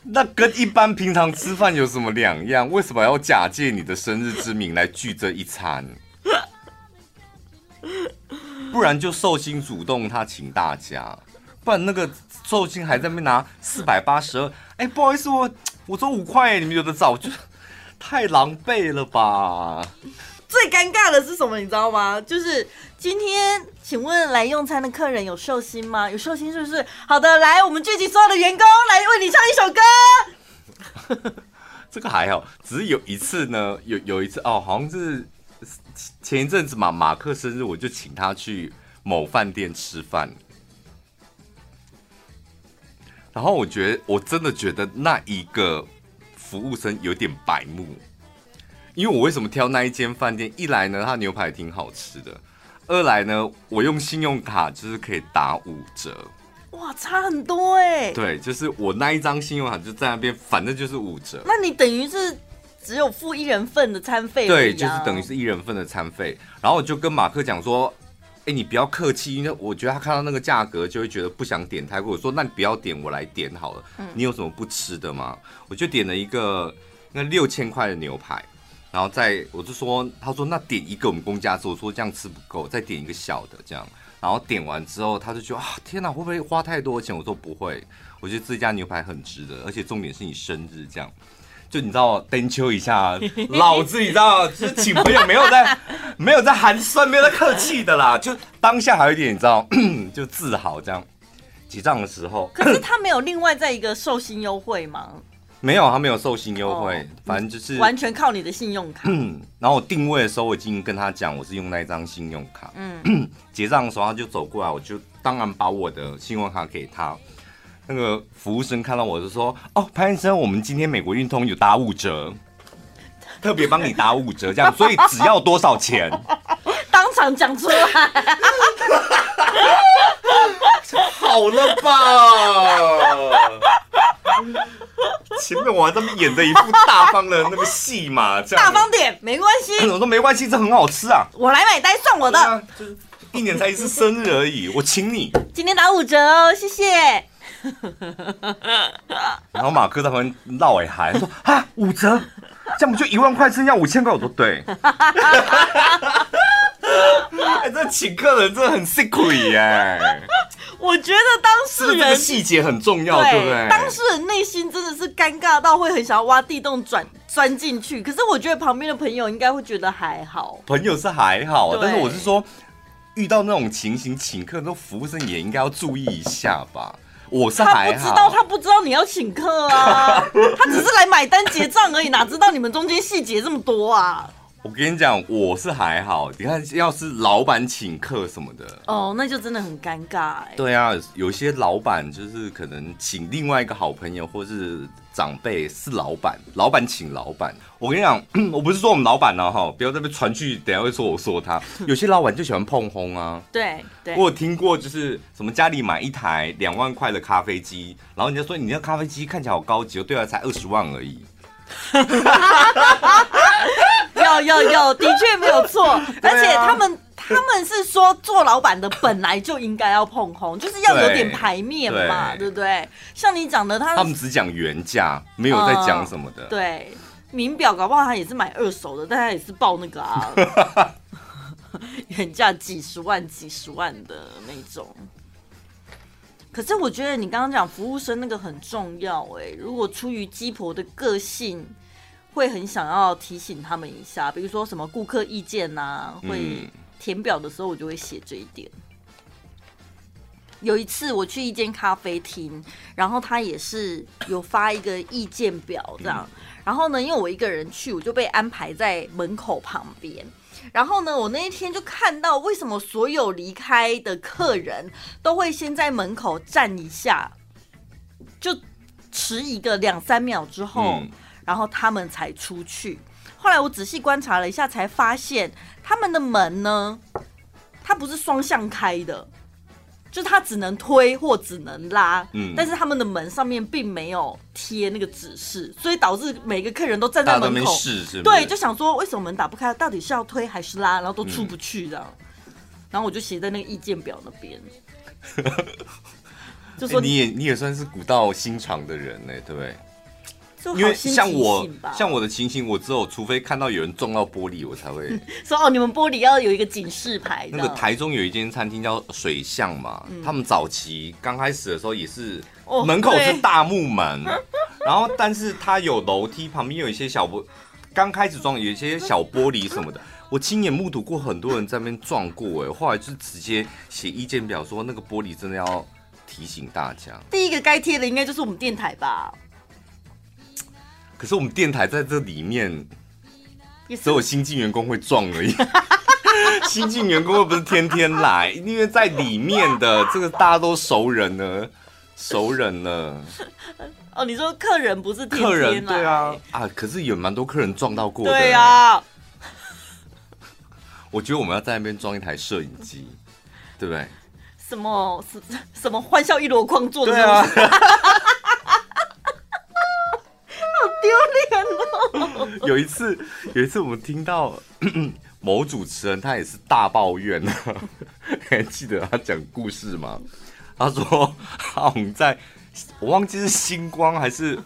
那跟一般平常吃饭有什么两样？为什么要假借你的生日之名来聚这一餐？不然就寿星主动他请大家，不然那个寿星还在那边拿四百八十二。哎，不好意思，我我说五块，你们有的早，就太狼狈了吧。最尴尬的是什么？你知道吗？就是今天，请问来用餐的客人有寿星吗？有寿星是不是？好的，来，我们聚集所有的员工来为你唱一首歌。这个还好，只是有一次呢，有有一次哦，好像是前一阵子嘛，马克生日，我就请他去某饭店吃饭。然后我觉得，我真的觉得那一个服务生有点白目。因为我为什么挑那一间饭店？一来呢，它牛排挺好吃的；二来呢，我用信用卡就是可以打五折。哇，差很多哎！对，就是我那一张信用卡就在那边，反正就是五折。那你等于是只有付一人份的餐费？对，就是等于是一人份的餐费。然后我就跟马克讲说：“哎，你不要客气，因为我觉得他看到那个价格就会觉得不想点太贵。我说：那你不要点，我来点好了。你有什么不吃的吗？我就点了一个那六千块的牛排。”然后再，我就说，他说那点一个我们公家吃，我说这样吃不够，再点一个小的这样。然后点完之后，他就觉得啊，天哪，会不会花太多钱？我说不会，我觉得这家牛排很值得，而且重点是你生日这样，就你知道，登秋一下，老子你知道，就是请朋友没有在 没有在寒酸，没有在客气的啦，就当下还有一点你知道，就自豪这样。结账的时候，可是 他没有另外在一个寿星优惠吗？没有，他没有寿星优惠，哦、反正就是完全靠你的信用卡。嗯，然后我定位的时候，我已经跟他讲，我是用那一张信用卡。嗯，结账的时候他就走过来，我就当然把我的信用卡给他。那个服务生看到我就说：“哦，潘先生，我们今天美国运通有打五折，特别帮你打五折，这样，所以只要多少钱？” 当场讲出来，好了吧？前面我还在那边演的一副大方的那个戏嘛，这样大方点没关系。我说没关系，这很好吃啊。我来买单，算我的。啊、就是一年才一次生日而已，我请你。今天打五折哦，谢谢。然后马克在旁边闹尾还说啊五折，这样不就一万块，剩下五千块？我说对。哎，这请客人真的很辛苦耶。我觉得当事人细节很重要，对不对？当事人内心真的是尴尬到会很想要挖地洞钻钻进去。可是我觉得旁边的朋友应该会觉得还好。朋友是还好，但是我是说，遇到那种情形，请客，那服务生也应该要注意一下吧。我是他不知道，他不知道你要请客啊，他只是来买单结账而已，哪知道你们中间细节这么多啊？我跟你讲，我是还好。你看，要是老板请客什么的，哦，那就真的很尴尬哎。对啊，有些老板就是可能请另外一个好朋友或是长辈是老板，老板请老板。我跟你讲，我不是说我们老板呢哈，不要在那边传去，等下会说我说他。有些老板就喜欢碰轰啊。对对。我有听过，就是什么家里买一台两万块的咖啡机，然后人家说你那咖啡机看起来好高级哦，对啊，才二十万而已。有有有，的确没有错，而且他们他们是说做老板的本来就应该要碰红，就是要有点牌面嘛，对，对，不对？像你讲的，他他们只讲原价，没有在讲什么的。嗯、对，名表搞不好他也是买二手的，但他也是报那个啊，原价几十万、几十万的那种。可是我觉得你刚刚讲服务生那个很重要哎、欸，如果出于鸡婆的个性。会很想要提醒他们一下，比如说什么顾客意见呐、啊，会填表的时候我就会写这一点。有一次我去一间咖啡厅，然后他也是有发一个意见表这样，然后呢，因为我一个人去，我就被安排在门口旁边。然后呢，我那一天就看到为什么所有离开的客人都会先在门口站一下，就迟一个两三秒之后。嗯然后他们才出去。后来我仔细观察了一下，才发现他们的门呢，它不是双向开的，就是它只能推或只能拉。嗯，但是他们的门上面并没有贴那个指示，所以导致每个客人都站在门口，是是对，就想说为什么门打不开，到底是要推还是拉，然后都出不去这样。嗯、然后我就写在那个意见表那边，就说、欸、你也你也算是古道心肠的人呢，对不对？因为像我像我的情形，我只有除非看到有人撞到玻璃，我才会 说哦，你们玻璃要有一个警示牌。那个台中有一间餐厅叫水巷嘛，嗯、他们早期刚开始的时候也是门口是大木门，哦、然后但是它有楼梯，旁边有一些小玻，刚开始装有一些小玻璃什么的，我亲眼目睹过很多人在那边撞过，哎，后来就直接写意见表说那个玻璃真的要提醒大家。第一个该贴的应该就是我们电台吧。可是我们电台在这里面，只有新进员工会撞而已。新进员工又不是天天来，因为在里面的这个大家都熟人了，熟人了。哦，你说客人不是天天来？客人对啊啊！可是有蛮多客人撞到过的。对啊。我觉得我们要在那边装一台摄影机，对不对？什么什什么欢笑一箩筐做的？对啊。有一次，有一次我们听到 某主持人，他也是大抱怨呢。还记得他讲故事吗？他说他们在，我忘记是星光还是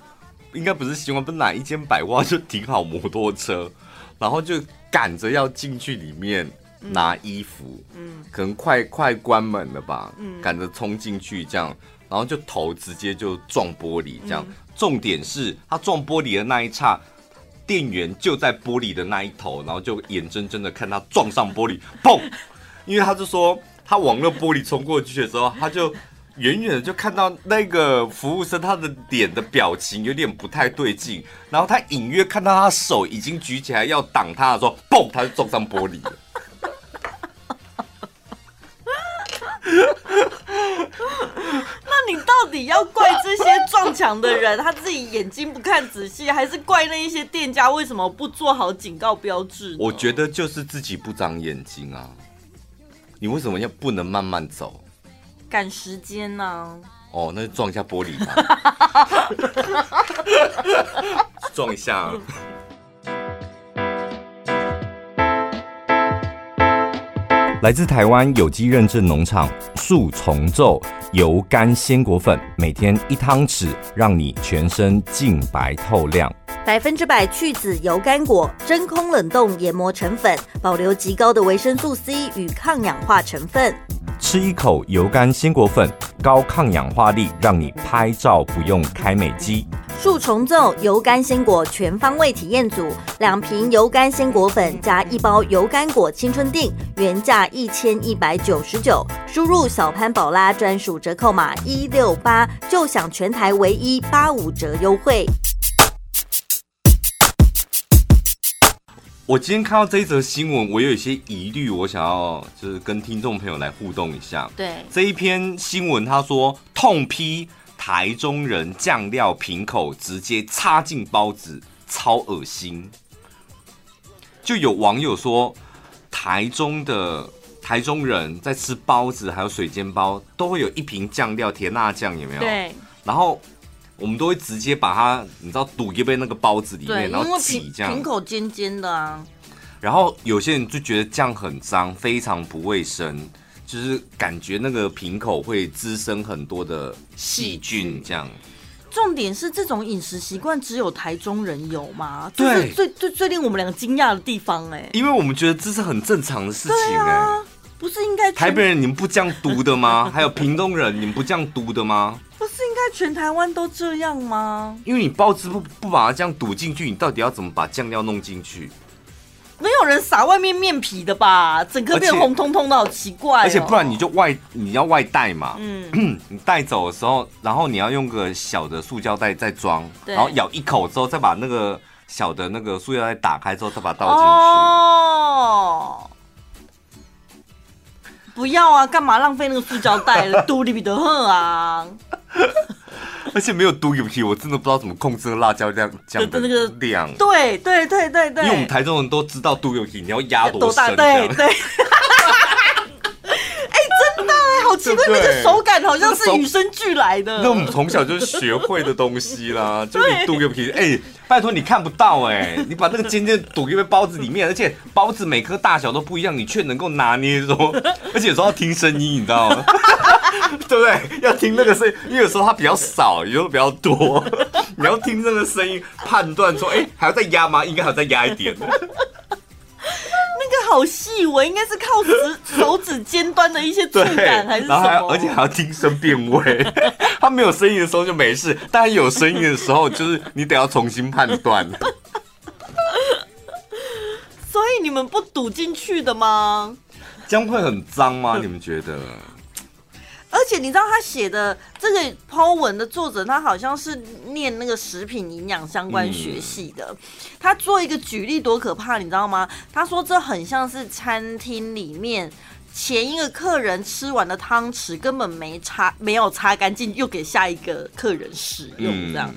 应该不是星光，不是哪一间百货就停好摩托车，然后就赶着要进去里面拿衣服，嗯，可能快快关门了吧，嗯，赶着冲进去这样，然后就头直接就撞玻璃这样。重点是他撞玻璃的那一刹，店员就在玻璃的那一头，然后就眼睁睁的看他撞上玻璃，砰！因为他就说他往那玻璃冲过去的时候，他就远远的就看到那个服务生他的脸的表情有点不太对劲，然后他隐约看到他手已经举起来要挡他的时候，砰！他就撞上玻璃了。那你到底要怪这些撞墙的人，他自己眼睛不看仔细，还是怪那一些店家为什么不做好警告标志？我觉得就是自己不长眼睛啊！你为什么要不能慢慢走？赶时间呢、啊？哦，那就撞一下玻璃吧，撞一下、啊。来自台湾有机认证农场树重奏油甘鲜果粉，每天一汤匙，让你全身净白透亮。百分之百去籽油甘果，真空冷冻研磨成粉，保留极高的维生素 C 与抗氧化成分。吃一口油甘鲜果粉，高抗氧化力，让你拍照不用开美肌。树重奏油甘鲜果全方位体验组，两瓶油甘鲜果粉加一包油甘果青春锭，原价一千一百九十九，输入小潘宝拉专属折扣码一六八，就享全台唯一八五折优惠。我今天看到这一则新闻，我有一些疑虑，我想要就是跟听众朋友来互动一下。对，这一篇新闻，他说痛批台中人酱料瓶口直接插进包子，超恶心。就有网友说，台中的台中人在吃包子还有水煎包，都会有一瓶酱料甜辣酱，有没有？对。然后。我们都会直接把它，你知道，堵一杯那个包子里面，然后挤这样。瓶口尖尖的啊。然后有些人就觉得这样很脏，非常不卫生，就是感觉那个瓶口会滋生很多的细菌，这样。重点是这种饮食习惯只有台中人有吗？对，最最最令我们两个惊讶的地方哎。因为我们觉得这是很正常的事情哎，不是应该？台北人你们不这样读的吗？还有屏东人你们不这样读的吗？不是应该全台湾都这样吗？因为你包子不不把它这样堵进去，你到底要怎么把酱料弄进去？没有人撒外面面皮的吧？整个变红彤彤的，好奇怪、喔。而且不然你就外你要外带嘛，嗯，你带走的时候，然后你要用个小的塑胶袋再装，然后咬一口之后，再把那个小的那个塑胶袋打开之后，再把它倒进去。哦，不要啊！干嘛浪费那个塑胶袋了？多里比得喝啊！而且没有嘟有皮，我真的不知道怎么控制那辣椒量这样的那个量。对对对对对，因为我们台中人都知道嘟有皮，你要压多深？对对。奇怪，那个手感好像是与生俱来的。那我们从小就学会的东西啦，就是毒有皮。哎，拜托你看不到哎，你把那个尖尖堵在包子里面，而且包子每颗大小都不一样，你却能够拿捏说，而且有时候要听声音，你知道吗？对不对？要听那个声音，因为有时候它比较少，有时候比较多，你要听那个声音判断说，哎，还要再压吗？应该还要再压一点。那个好细微，应该是靠指手指尖端的一些触感，还是什么？然后还而且还要听声辨位。它没有声音的时候就没事，但有声音的时候，就是你得要重新判断。所以你们不堵进去的吗？这样会很脏吗？你们觉得？而且你知道他写的这个 po 文的作者，他好像是念那个食品营养相关学系的。他做一个举例多可怕，你知道吗？他说这很像是餐厅里面前一个客人吃完的汤匙根本没擦，没有擦干净，又给下一个客人使用这样。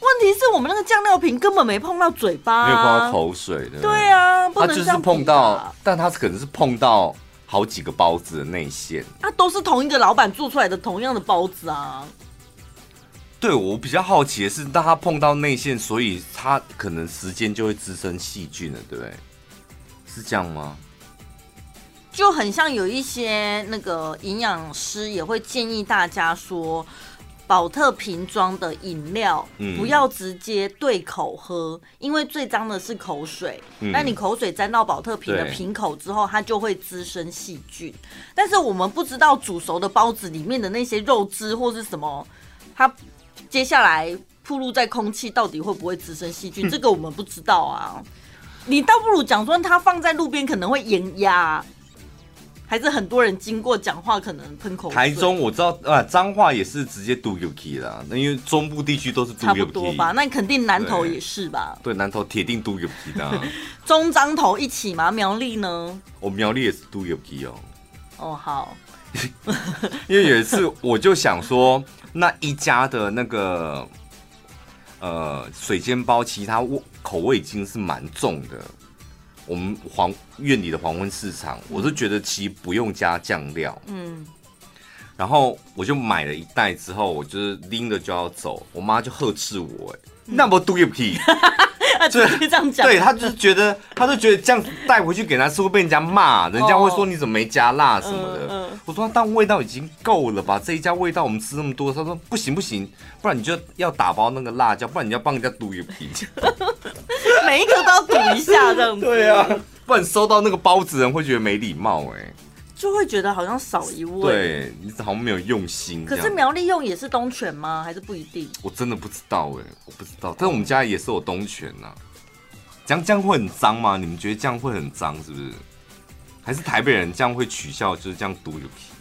问题是我们那个酱料瓶根本没碰到嘴巴，没有碰到口水的。对啊，不能是碰到，但他可能是碰到。好几个包子的内馅，啊，都是同一个老板做出来的同样的包子啊。对，我比较好奇的是，当他碰到内馅，所以他可能时间就会滋生细菌了，对不对？是这样吗？就很像有一些那个营养师也会建议大家说。宝特瓶装的饮料，不要直接对口喝，嗯、因为最脏的是口水。那、嗯、你口水沾到保特瓶的瓶口之后，它就会滋生细菌。但是我们不知道煮熟的包子里面的那些肉汁或是什么，它接下来暴露在空气到底会不会滋生细菌？这个我们不知道啊。你倒不如讲说，它放在路边可能会盐压。还是很多人经过讲话可能喷口水。台中我知道啊，彰化也是直接嘟 UK 啦，那因为中部地区都是嘟油气。差不多吧，那肯定南投也是吧？对，南投铁定嘟 UK 的。中彰投一起吗？苗栗呢？我苗栗也是嘟 UK 哦。哦，好。因为有一次我就想说，那一家的那个呃水煎包，其他味口味已经是蛮重的。我们黄院里的黄昏市场，我都觉得其实不用加酱料。嗯，然后我就买了一袋之后，我就是拎着就要走，我妈就呵斥我、欸，哎、嗯，那么毒屁。就这样讲，对，他就是觉得，他就觉得这样带回去给他吃会被人家骂，人家会说你怎么没加辣什么的。哦嗯嗯、我说，但味道已经够了吧？这一家味道我们吃那么多，他说不行不行，不然你就要打包那个辣椒，不然你要帮人家堵一瓶。每一个都要堵一下这样子。对啊，不然收到那个包子人会觉得没礼貌哎、欸。就会觉得好像少一位。对，你好像没有用心。可是苗栗用也是东泉吗？还是不一定？我真的不知道哎，我不知道。但我们家也是有东泉呐。这样这样会很脏吗？你们觉得这样会很脏是不是？还是台北人这样会取笑，就是这样读有皮。